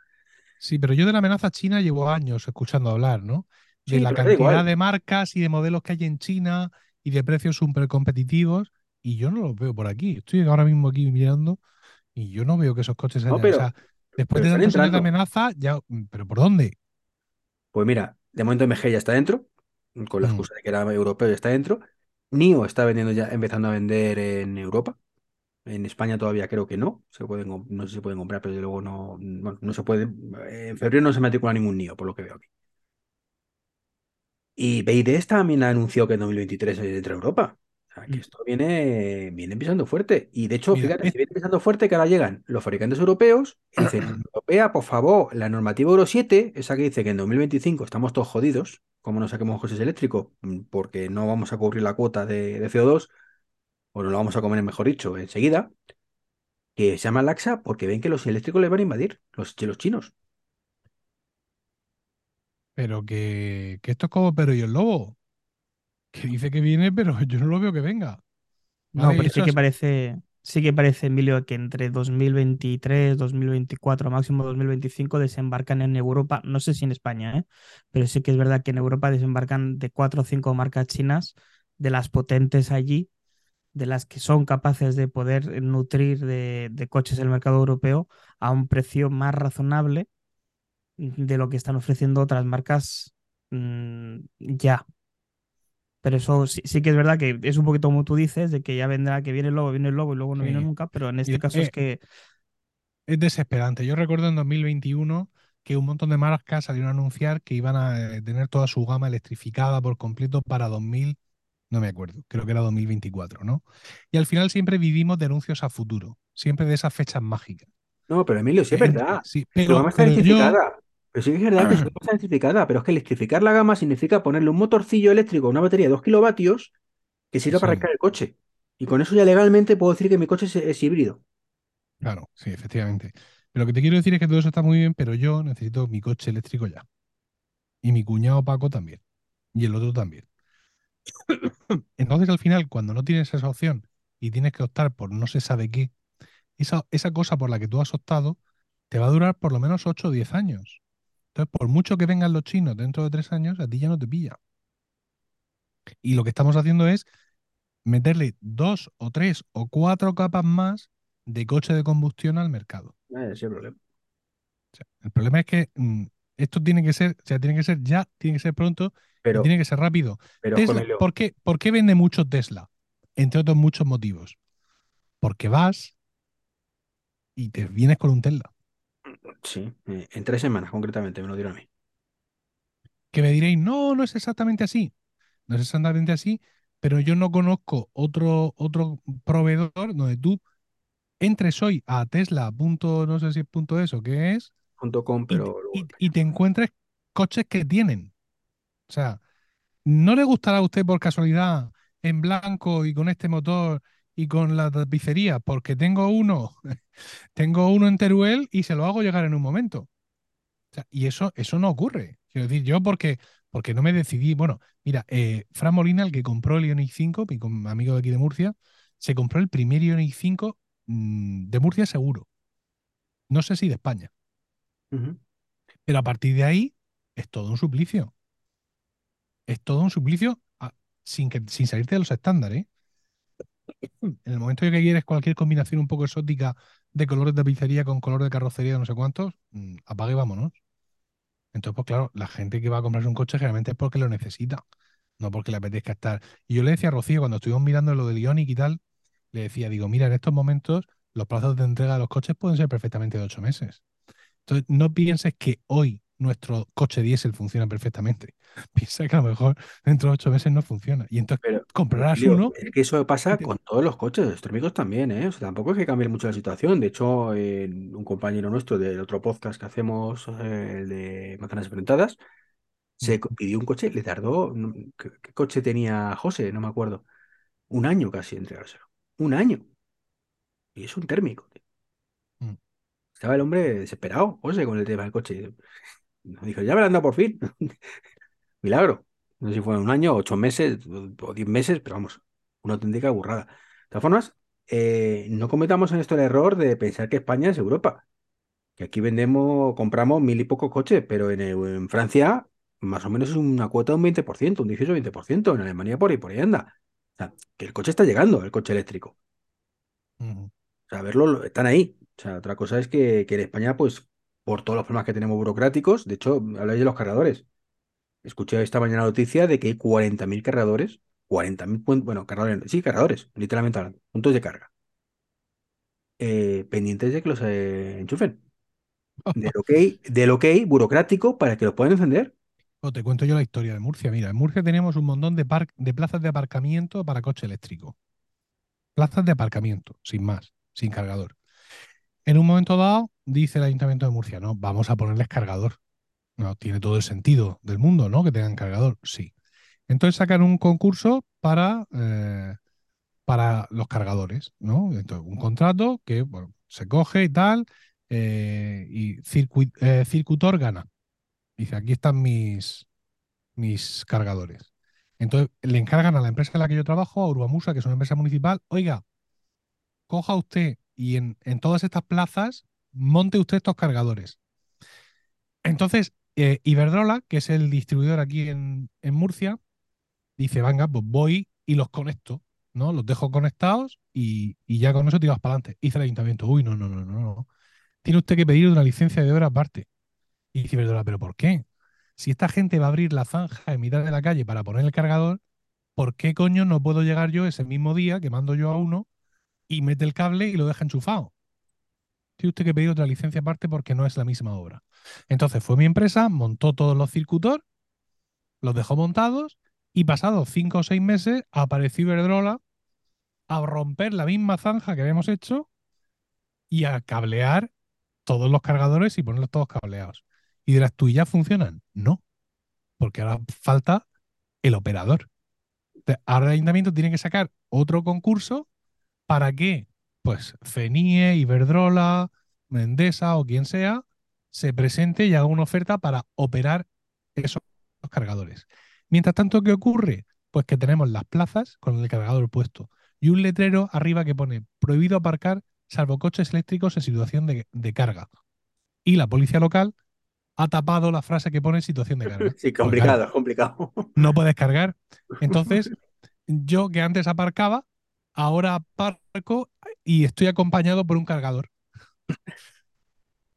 Sí, pero yo de la amenaza china llevo años escuchando hablar, ¿no? De Sí, la cantidad de marcas y de modelos que hay en China y de precios súper competitivos, y yo no los veo por aquí. Estoy ahora mismo aquí mirando y yo no veo que esos coches No, hayan. O pero, sea, después pero de tantos años de amenaza, ya. ¿Pero por dónde? Pues mira, de momento MG ya está dentro, con la Mm. excusa de que era europeo ya está dentro. NIO está vendiendo ya, empezando a vender en Europa. En España todavía creo que no. Se pueden, no sé si se pueden comprar, pero desde luego no, no se puede. En febrero no se matricula ningún NIO, por lo que veo aquí. Y BYD también anunció que en 2023 entra a Europa. O sea, que Mm. esto viene, viene pisando fuerte. Y de hecho, fíjate, es- si viene pisando fuerte, que ahora llegan los fabricantes europeos y dicen, "Unión Europea, por favor, la normativa Euro 7, esa que dice que en 2025 estamos todos jodidos, como no saquemos coches eléctricos, Mm, porque no vamos a cubrir la cuota de, de CO2, o no lo vamos a comer, mejor dicho, enseguida, que se llama laxa porque ven que los eléctricos les van a invadir, los, los chinos. pero que, que esto es como Pero y el Lobo, que dice que viene, pero yo no lo veo que venga. No, ¿Vale? Pero eso sí que es- parece, sí que parece, Emilio, que entre 2023, 2024, máximo 2025 desembarcan en Europa, no sé si en España, ¿eh? Pero sí que es verdad que en Europa desembarcan de cuatro o cinco marcas chinas, de las potentes allí, de las que son capaces de poder nutrir de, de coches el mercado europeo a un precio más razonable de lo que están ofreciendo otras marcas mm, ya. Pero eso sí, sí que es verdad que es un poquito como tú dices, de que ya vendrá, que viene el lobo, viene el lobo y luego no viene Sí. nunca, pero en este caso es que es desesperante. Yo recuerdo en 2021 que un montón de marcas salieron a anunciar que iban a eh, tener toda su gama electrificada por completo para 2000, no me acuerdo, creo que era 2024, ¿no? Y al final siempre vivimos de anuncios a futuro, siempre de esas fechas mágicas. No, pero Emilio, sí es verdad. sí, Tu gama pero, está pero yo, electrificada. Pero sí que es verdad que su gama está electrificada, pero es que electrificar la gama significa ponerle un motorcillo eléctrico a una batería de 2 kilovatios que sirva para cargar el coche. Y con eso ya legalmente puedo decir que mi coche es, es híbrido. claro, sí, efectivamente. Pero lo que te quiero decir es que todo eso está muy bien, pero yo necesito mi coche eléctrico ya. Y mi cuñado Paco también. Y el otro también. Entonces, al final, cuando no tienes esa opción y tienes que optar por no se sabe qué, esa, esa cosa por la que tú has optado te va a durar por lo menos 8 o 10 años. Entonces, por mucho que vengan los chinos dentro de 3 años, a ti ya no te pilla. Y lo que estamos haciendo es meterle dos o tres o cuatro capas más de coche de combustión al mercado. El problema. O sea, el problema es que mm, esto tiene que ser, o sea, tiene que ser ya, tiene que ser pronto Pero, tiene que ser rápido. pero Tesla, ¿por qué, por qué vende mucho Tesla? Entre otros muchos motivos. Porque vas y te vienes con un Tesla. Sí, eh, en tres semanas concretamente me lo dieron a mí. Que me diréis, no, no es exactamente así. No es exactamente así, pero yo no conozco otro, otro proveedor donde tú entres hoy a Tesla, punto, no sé si es punto eso, que es, Punto com, pero y- y te encuentres coches que tienen. O sea, ¿no le gustará a usted por casualidad en blanco y con este motor y con la tapicería? Porque tengo uno, tengo uno en Teruel y se lo hago llegar en un momento. O sea, y eso, eso no ocurre. Quiero decir, yo porque, porque no me decidí. Bueno, mira, eh, Fran Molina, el que compró el Ioniq 5, mi amigo de aquí de Murcia, se compró el primer Ioniq 5 mm, de Murcia seguro. No sé si de España. Pero a partir de ahí es todo un suplicio. Es todo un suplicio a- sin, que, sin salirte de los estándares. En el momento en que quieres cualquier combinación un poco exótica de colores de tapicería con color de carrocería de no sé cuántos, mm, apaga y vámonos. Entonces, pues claro, la gente que va a comprarse un coche generalmente es porque lo necesita, no porque le apetezca estar. Y yo le decía a Rocío, cuando estuvimos mirando lo del Ioniq y tal, le decía, digo, mira, en estos momentos los plazos de entrega de los coches pueden ser perfectamente de ocho meses. Entonces, no pienses que hoy nuestro coche diésel funciona perfectamente. Piensa que a lo mejor dentro de ocho meses no funciona. Y entonces Pero, comprarás uno. es que eso pasa te- con todos los coches electrónicos también, ¿eh? O sea, tampoco es que cambie mucho la situación. De hecho, eh, un compañero nuestro del otro podcast que hacemos, eh, el de Manzanas Enfrentadas, se pidió un coche, le tardó, ¿qué, qué coche tenía José? No me acuerdo. Un año casi en entregárselo. Un año. Y es un térmico. tío. mm. Estaba el hombre desesperado, José, con el tema del coche. Nos dijo, ya me lo han dado por fin. Milagro. No sé si fue un año, ocho meses o diez meses, pero vamos, una auténtica burrada. De todas formas, eh, no cometamos en esto el error de pensar que España es Europa. Que aquí vendemos, compramos mil y pocos coches, pero en, Francia más o menos es una cuota de un 20%, un 18-20%. En Alemania por ahí, por ahí anda. O sea, que el coche está llegando, el coche eléctrico. Ujú. O sea, verlo, lo- están ahí. O sea, otra cosa es que, que en España, pues, por todos los problemas que tenemos burocráticos, de hecho, habláis de los cargadores. Escuché esta mañana la noticia de que hay 40.000 cargadores, 40.000, pun- bueno, cargadores, sí, cargadores, literalmente hablando, puntos de carga, eh, pendientes de que los eh, enchufen. Del ok, del ok burocrático para que los puedan encender. Te cuento yo la historia de Murcia. Mira, en Murcia tenemos un montón de, de plazas de aparcamiento para coche eléctrico. Plazas de aparcamiento, sin más, sin cargador. En un momento dado, dice el Ayuntamiento de Murcia, no, vamos a ponerles cargador. No, tiene todo el sentido del mundo, ¿no? Que tengan cargador, sí. Entonces sacan un concurso para, eh, para los cargadores, ¿no? Entonces, un contrato que, se coge y tal, eh, y circuit- eh, Circutor gana. Dice, aquí están mis, mis cargadores. Entonces le encargan a la empresa en la que yo trabajo, a Urbamusa, que es una empresa municipal, oiga, coja usted y en, en todas estas plazas monte usted estos cargadores. Entonces, eh, Iberdrola, que es el distribuidor aquí en, en Murcia, dice, venga, pues voy y los conecto, ¿no? Los dejo conectados y, y ya con eso tiras para adelante. Dice el ayuntamiento, uy, no, no, no, no, no. Tiene usted que pedir una licencia de obra aparte. Y dice Iberdrola, ¿pero por qué? Si esta gente va a abrir la zanja en mitad de la calle para poner el cargador, ¿por qué coño no puedo llegar yo ese mismo día que mando yo a uno y mete el cable y lo deja enchufado? Tiene usted que pedir otra licencia aparte porque no es la misma obra. Entonces fue mi empresa, montó todos los circuitos, los dejó montados y pasados cinco o seis meses apareció Iberdrola a romper la misma zanja que habíamos hecho y a cablear todos los cargadores y ponerlos todos cableados. Y dirás, ¿tú y ya funcionan? No, porque ahora falta el operador. Ahora el ayuntamiento tiene que sacar otro concurso para que, pues, CENIE, Iberdrola, Mendesa o quien sea, se presente y haga una oferta para operar esos cargadores. Mientras tanto, ¿qué ocurre? Pues que tenemos las plazas con el cargador puesto y un letrero arriba que pone prohibido aparcar salvo coches eléctricos en situación de, de carga. Y la policía local ha tapado la frase que pone situación de carga. Sí, complicado, complicado. no puedes cargar. Entonces, yo que antes aparcaba, ahora aparco y estoy acompañado por un cargador.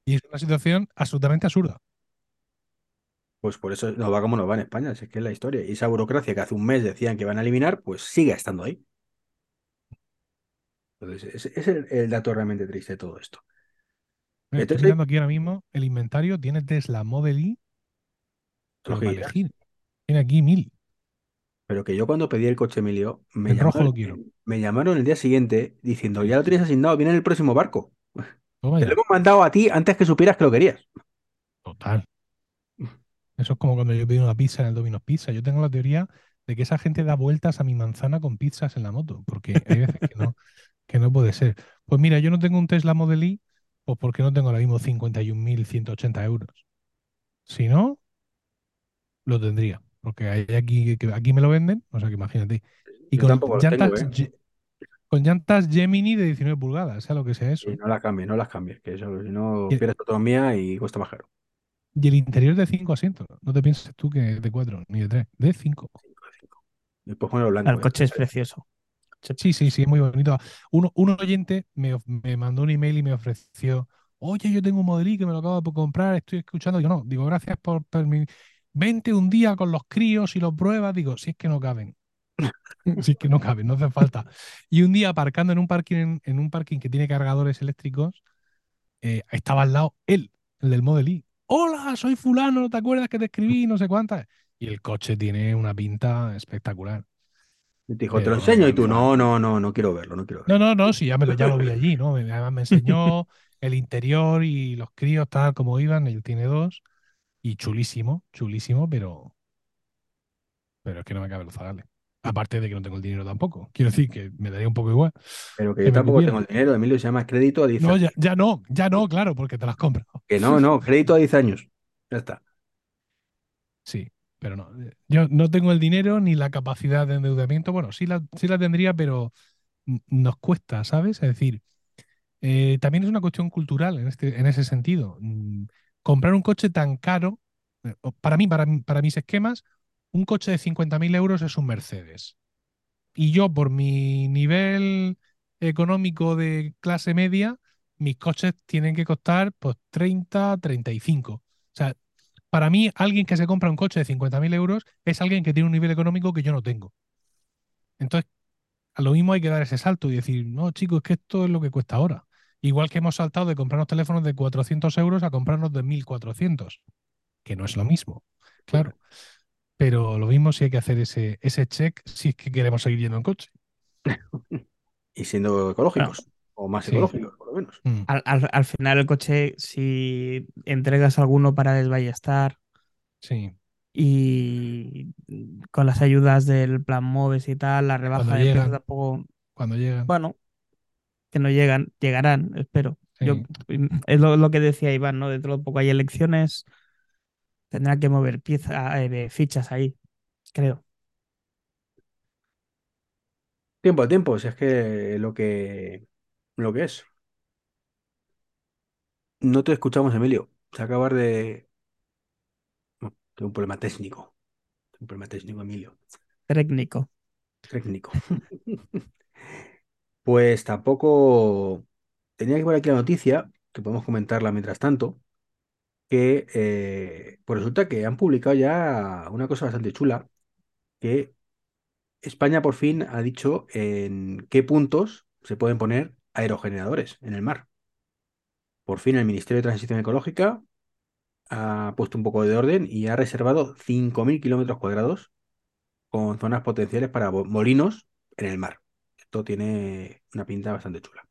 Y es una situación absolutamente absurda. Pues por eso nos va como nos va en España, si es que es la historia. Y esa burocracia que hace un mes decían que van a eliminar, pues sigue estando ahí. Entonces, ese es el, el dato realmente triste de todo esto. Estoy mirando aquí ahora mismo el inventario. Tiene Tesla Model Y. Tiene aquí mil. Pero que yo cuando pedí el coche Emilio, me rojo llamaron, lo quiero. me llamaron el día siguiente diciendo, ya lo tienes asignado, viene en el próximo barco. Toma Te lo hemos mandado a ti antes que supieras que lo querías. Total. Eso es como cuando yo pedí una pizza en el Domino's Pizza. Yo tengo la teoría de que esa gente da vueltas a mi manzana con pizzas en la moto, porque hay veces que no, que no puede ser. Pues mira, yo no tengo un Tesla Model Y, pues porque no tengo ahora mismo 51.180 euros. Si no, lo tendría, porque hay aquí, que aquí me lo venden, o sea que imagínate. Y Yo con tengo, llantas, ¿eh? Con llantas Gemini de 19 pulgadas, sea lo que sea eso. Y no las cambies, no las cambies, que eso, si no pierdes autonomía y cuesta más caro. Y el interior de cinco asientos. No te pienses tú que es de cuatro, ni de tres, de cinco. Cinco de cinco. Después ponelo blanco. El ¿eh? coche es precioso. Sí, sí, sí, es muy bonito. Uno, un oyente me, me mandó un email y me ofreció, oye, yo tengo un modelí que me lo acabo de comprar, estoy escuchando. Digo, no, digo, gracias por permitir. Vente un día con los críos y los pruebas. Digo, si es que no caben. Si es que no caben, no hace falta. Y un día aparcando en un parking, en, un parking que tiene cargadores eléctricos, eh, estaba al lado él, el del Model I. Hola, soy fulano, ¿no te acuerdas que te escribí? No sé cuántas. Y el coche tiene una pinta espectacular. Y te dijo, te lo enseño y tú, no, no, no, no quiero verlo, no quiero verlo. No, no, no, sí, ya, me lo, ya lo vi allí, ¿no? Además me enseñó el interior y los críos tal como iban, él tiene dos, y chulísimo, chulísimo, pero, pero es que no me cabe los zagales. Aparte de que no tengo el dinero tampoco. Quiero decir que me daría un poco igual. Pero que que yo tampoco cupiera. tengo el dinero, Emilio, se llama crédito a 10 No, años. ya, ya no, ya no, claro, porque te las compro. Que no, no, crédito a 10 años. Ya está. Sí, pero no. eh, Yo no tengo el dinero ni la capacidad de endeudamiento. Bueno, sí la, sí la tendría, pero nos cuesta, ¿sabes? Es decir, eh, también es una cuestión cultural en este, en ese sentido. Comprar un coche tan caro, eh, o para mí, para, mí- para mis esquemas, un coche de 50.000 euros es un Mercedes. Y yo, por mi nivel económico de clase media, mis coches tienen que costar pues 30, 35. O sea, para mí, alguien que se compra un coche de 50.000 euros es alguien que tiene un nivel económico que yo no tengo. Entonces, a lo mismo hay que dar ese salto y decir, no, chicos, es que esto es lo que cuesta ahora. Igual que hemos saltado de comprarnos teléfonos de 400 euros a comprarnos de 1.400, que no es lo mismo, claro. Pero lo mismo si hay que hacer ese, ese check si es que queremos seguir yendo en coche. Y siendo ecológicos, o más Sí. ecológicos, por lo menos. Mm, Al, al- al final el coche, si entregas alguno para desballestar sí, y con las ayudas del plan MOVES y tal, la rebaja Cuando de llegan. tampoco, cuando llegan. bueno, que no llegan, llegarán, espero. Yo, Sí. es lo, lo que decía Iván, ¿no? Dentro de poco hay elecciones, tendrán que mover piezas, fichas ahí, creo. Tiempo a tiempo, si es que lo que, lo que es. No te escuchamos, Emilio. Se acaba de... No, tengo un problema técnico. Tengo un problema técnico, Emilio. Técnico. Técnico. Pues tampoco tenía que ver aquí la noticia, que podemos comentarla mientras tanto, que eh, pues resulta que han publicado ya una cosa bastante chula, que España por fin ha dicho en qué puntos se pueden poner aerogeneradores en el mar. Por fin el Ministerio de Transición Ecológica ha puesto un poco de orden y ha reservado 5.000 kilómetros cuadrados con zonas potenciales para molinos en el mar. Esto tiene una pinta bastante chula.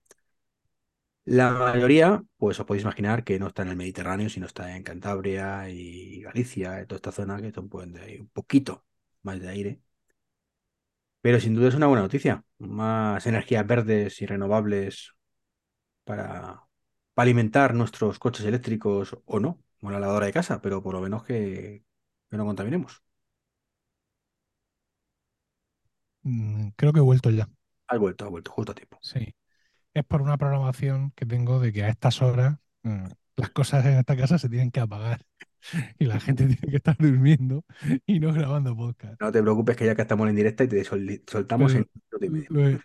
La mayoría, pues os podéis imaginar que no está en el Mediterráneo, sino está en Cantabria y Galicia, en toda esta zona que pueden de un poquito más de aire. Pero sin duda es una buena noticia. Más energías verdes y renovables para, alimentar nuestros coches eléctricos o no, o la lavadora de casa, pero por lo menos que, que no contaminemos. Mm, creo que he vuelto ya. Has vuelto, has vuelto, justo a tiempo. Sí. Es por una programación que tengo de que a estas horas mm, las cosas en esta casa se tienen que apagar y la gente tiene que estar durmiendo y no grabando podcast. No te preocupes que ya que estamos en directa y te sol- soltamos Pero en medio. Lo he,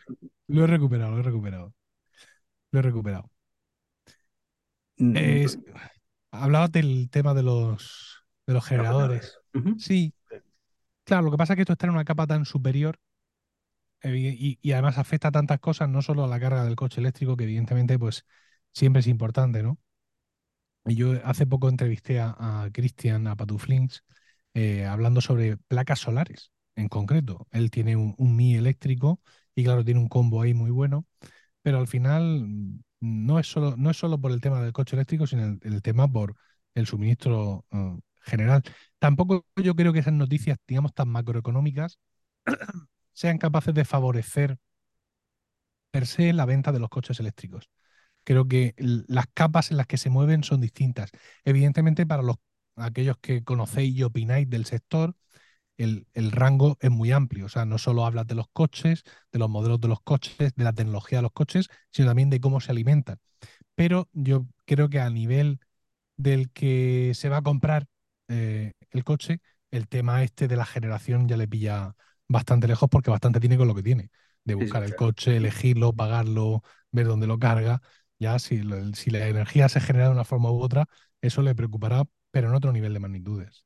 lo he recuperado, lo he recuperado. Lo he recuperado. Mm, Es- hablabas del tema de los, de los generadores. Sí, claro, lo que pasa es que esto está en una capa tan superior y, además afecta a tantas cosas, no solo a la carga del coche eléctrico, que evidentemente pues siempre es importante, ¿no? Y yo hace poco entrevisté a, a Cristian, a Patuflinks, eh, hablando sobre placas solares en concreto. Él tiene un, Mi eléctrico y claro, tiene un combo ahí muy bueno, pero al final mm, no es solo, no es solo por el tema del coche eléctrico, sino el, el tema por el suministro eh, general. Tampoco yo creo que esas noticias, digamos, tan macroeconómicas sean capaces de favorecer per se la venta de los coches eléctricos. Creo que las capas en las que se mueven son distintas. Evidentemente, para los, aquellos que conocéis y opináis del sector, el, el rango es muy amplio. O sea, no solo hablas de los coches, de los modelos de los coches, de la tecnología de los coches, sino también de cómo se alimentan. Pero yo creo que a nivel del que se va a comprar eh, el coche, el tema este de la generación ya le pilla bastante lejos porque bastante tiene con lo que tiene. De sí, buscar el claro. coche, elegirlo, pagarlo, ver dónde lo carga. Ya si, la energía se genera de una forma u otra, eso le preocupará, pero en otro nivel de magnitudes.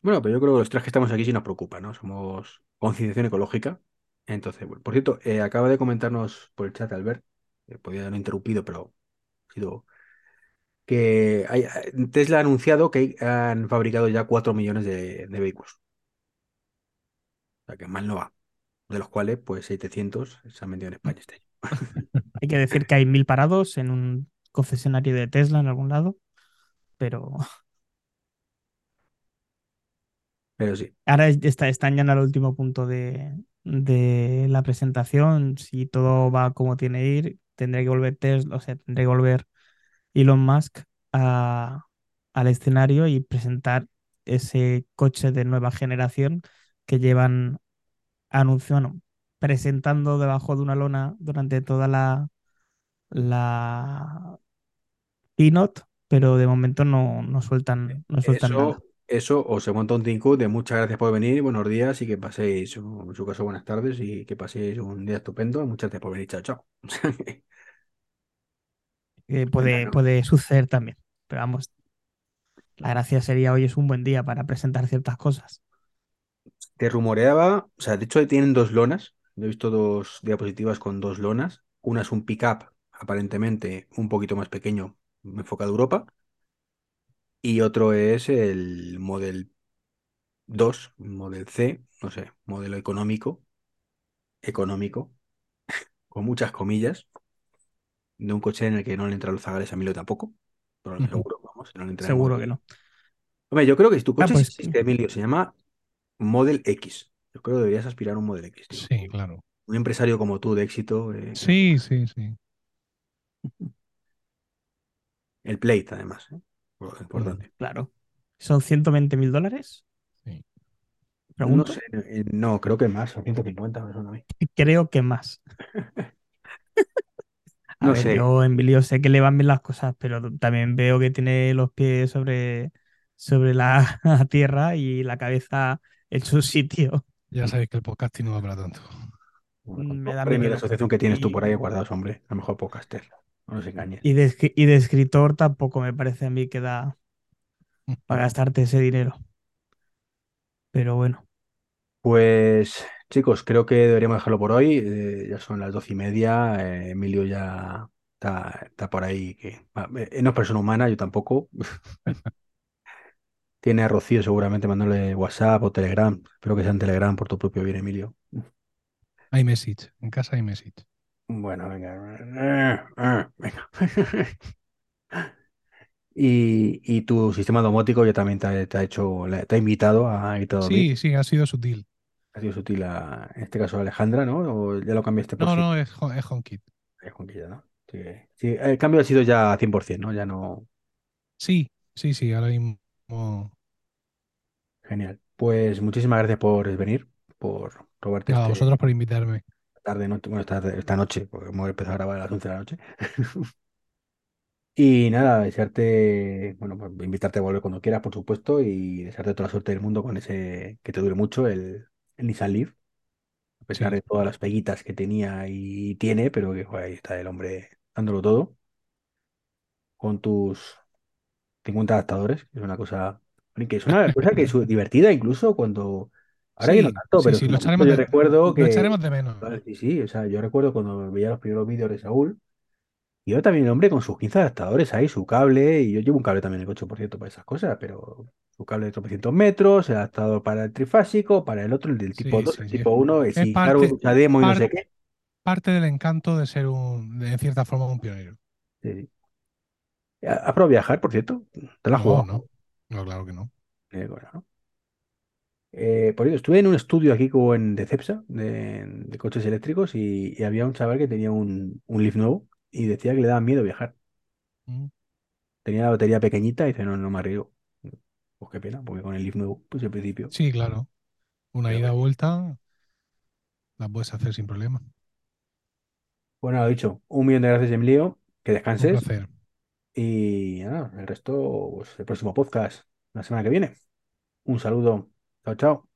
Bueno, pero yo creo que los tres que estamos aquí sí nos preocupa, ¿no? Somos concienciación ecológica. Entonces, bueno, por cierto, eh, acaba de comentarnos por el chat Albert, eh, podía haberlo interrumpido, pero ha sido que hay- Tesla ha anunciado que han fabricado ya 4 millones de, de vehículos. O sea, que mal no va. De los cuales, pues 700 se han vendido en España este año. Hay que decir que hay mil parados en un concesionario de Tesla en algún lado, pero Pero sí, ahora es- está, están ya en el último punto de, de la presentación. Si todo va como tiene que ir, tendré que volver Tesla, o sea, tendré que volver Elon Musk a- al escenario y presentar ese coche de nueva generación que llevan anunciando, presentando debajo de una lona durante toda la, la keynote, pero de momento no, no sueltan, no sueltan nada. eso, eso, o se monta un Tinku de muchas gracias por venir, buenos días y que paséis, en su caso, buenas tardes y que paséis un día estupendo. Muchas gracias por venir, chao, chao. Eh, puede, ¿no? puede suceder también, pero vamos, la gracia sería hoy es un buen día para presentar ciertas cosas. Te rumoreaba, o sea, de hecho tienen dos lonas. Yo he visto dos diapositivas con dos lonas. Una es un pickup, aparentemente un poquito más pequeño, enfocado a Europa. Y otro es el Model 2, Model C, no sé, modelo económico, económico, con muchas comillas, de un coche en el que no le entran los zagales a Milo tampoco. Pero seguro, vamos, no le entraremos. Seguro que no. Hombre, yo creo que si tu Ah, coche pues existe, Emilio, se llama Model X. Yo creo que deberías aspirar a un Model X, tío. Sí, claro. Un empresario como tú de éxito. eh, Sí, sí, sí. El Plate, además. ¿eh? Importante. claro. ¿Son 120 mil dólares? sí. No sé, eh, no, creo que más, o 150 me suena a mí. Creo que más. A No ver, sé. yo en Emilio sé que le van bien las cosas, pero también veo que tiene los pies sobre, sobre la tierra y la cabeza en su sitio. Ya sabéis que el podcasting no va para tanto. Me da premio la asociación que tienes tú por ahí guardados, hombre. A lo mejor podcaster. No nos engañes. y de, escri- y de escritor tampoco me parece a mí que da para gastarte ese dinero. Pero bueno, Pues, chicos, creo que deberíamos dejarlo por hoy. Eh, ya son las doce y media. eh, Emilio ya está, está por ahí. Que, eh, no es persona humana, yo tampoco. Tiene a Rocío seguramente mandándole WhatsApp o Telegram. Espero que sea en Telegram por tu propio bien, Emilio. Hay message. En casa hay message. Bueno, venga. Venga. Y, y tu sistema domótico ya también te, ha te ha hecho, te ha invitado a irte a dormir. Sí, sí, ha sido sutil. Ha sido sutil a, en este caso a Alejandra, ¿no? O ya lo cambiaste por No, sí. no, es, es HomeKit. Es Conquilla, ¿no? Sí, sí, el cambio ha sido ya 100%, ¿no? Ya no. Sí, sí, sí, ahora mismo. Genial. Pues muchísimas gracias por venir, por robarte a este vosotros por invitarme. tarde, noche, bueno, esta, esta noche, porque hemos empezado a grabar a las 11 de la noche. Y nada, desearte, bueno, pues invitarte a volver cuando quieras, por supuesto, y desearte toda la suerte del mundo con ese que te dure mucho, el, el Nissan Leaf, a pesar Sí. de todas las peguitas que tenía y tiene, pero que joder, ahí está el hombre dándolo todo, con tus 50 adaptadores, que es una cosa, que es una cosa que es divertida incluso cuando, ahora ya no Sí, tanto, sí, pero sí, lo echaremos yo de, recuerdo lo que, echaremos de menos. Sí, sí, o sea, yo recuerdo cuando veía los primeros vídeos de Saúl, y yo también el hombre con sus 15 adaptadores ahí, su cable, y yo llevo un cable también el coche, por cierto, para esas cosas, pero su cable de tropecientos metros, el adaptador para el trifásico, para el otro, el del tipo Sí, 2, sí, el sí. tipo 1, el cargo, usa demo y no sé qué. Parte del encanto de ser un, de, en cierta forma, un pionero. Sí, sí. ¿Ha- ¿Has probado viajar, por cierto? ¿Te la has No, jugado? no, no, claro que no. Eh, bueno, ¿no? Eh, por cierto, estuve en un estudio aquí como en de Cepsa, de, de coches eléctricos, y, y había un chaval que tenía un, un Leaf nuevo y decía que le daba miedo viajar. Mm. Tenía la batería pequeñita y dice, no, no me arriesgo. Pues qué pena, porque con el Leaf nuevo, pues al principio. Sí, claro. Una Pero ida bueno. vuelta la puedes hacer sin problema. Bueno, lo dicho, un millón de gracias, Emilio, que Un descanses placer. Y nada, el resto, pues el próximo podcast, la semana que viene. Un saludo. Chao, chao.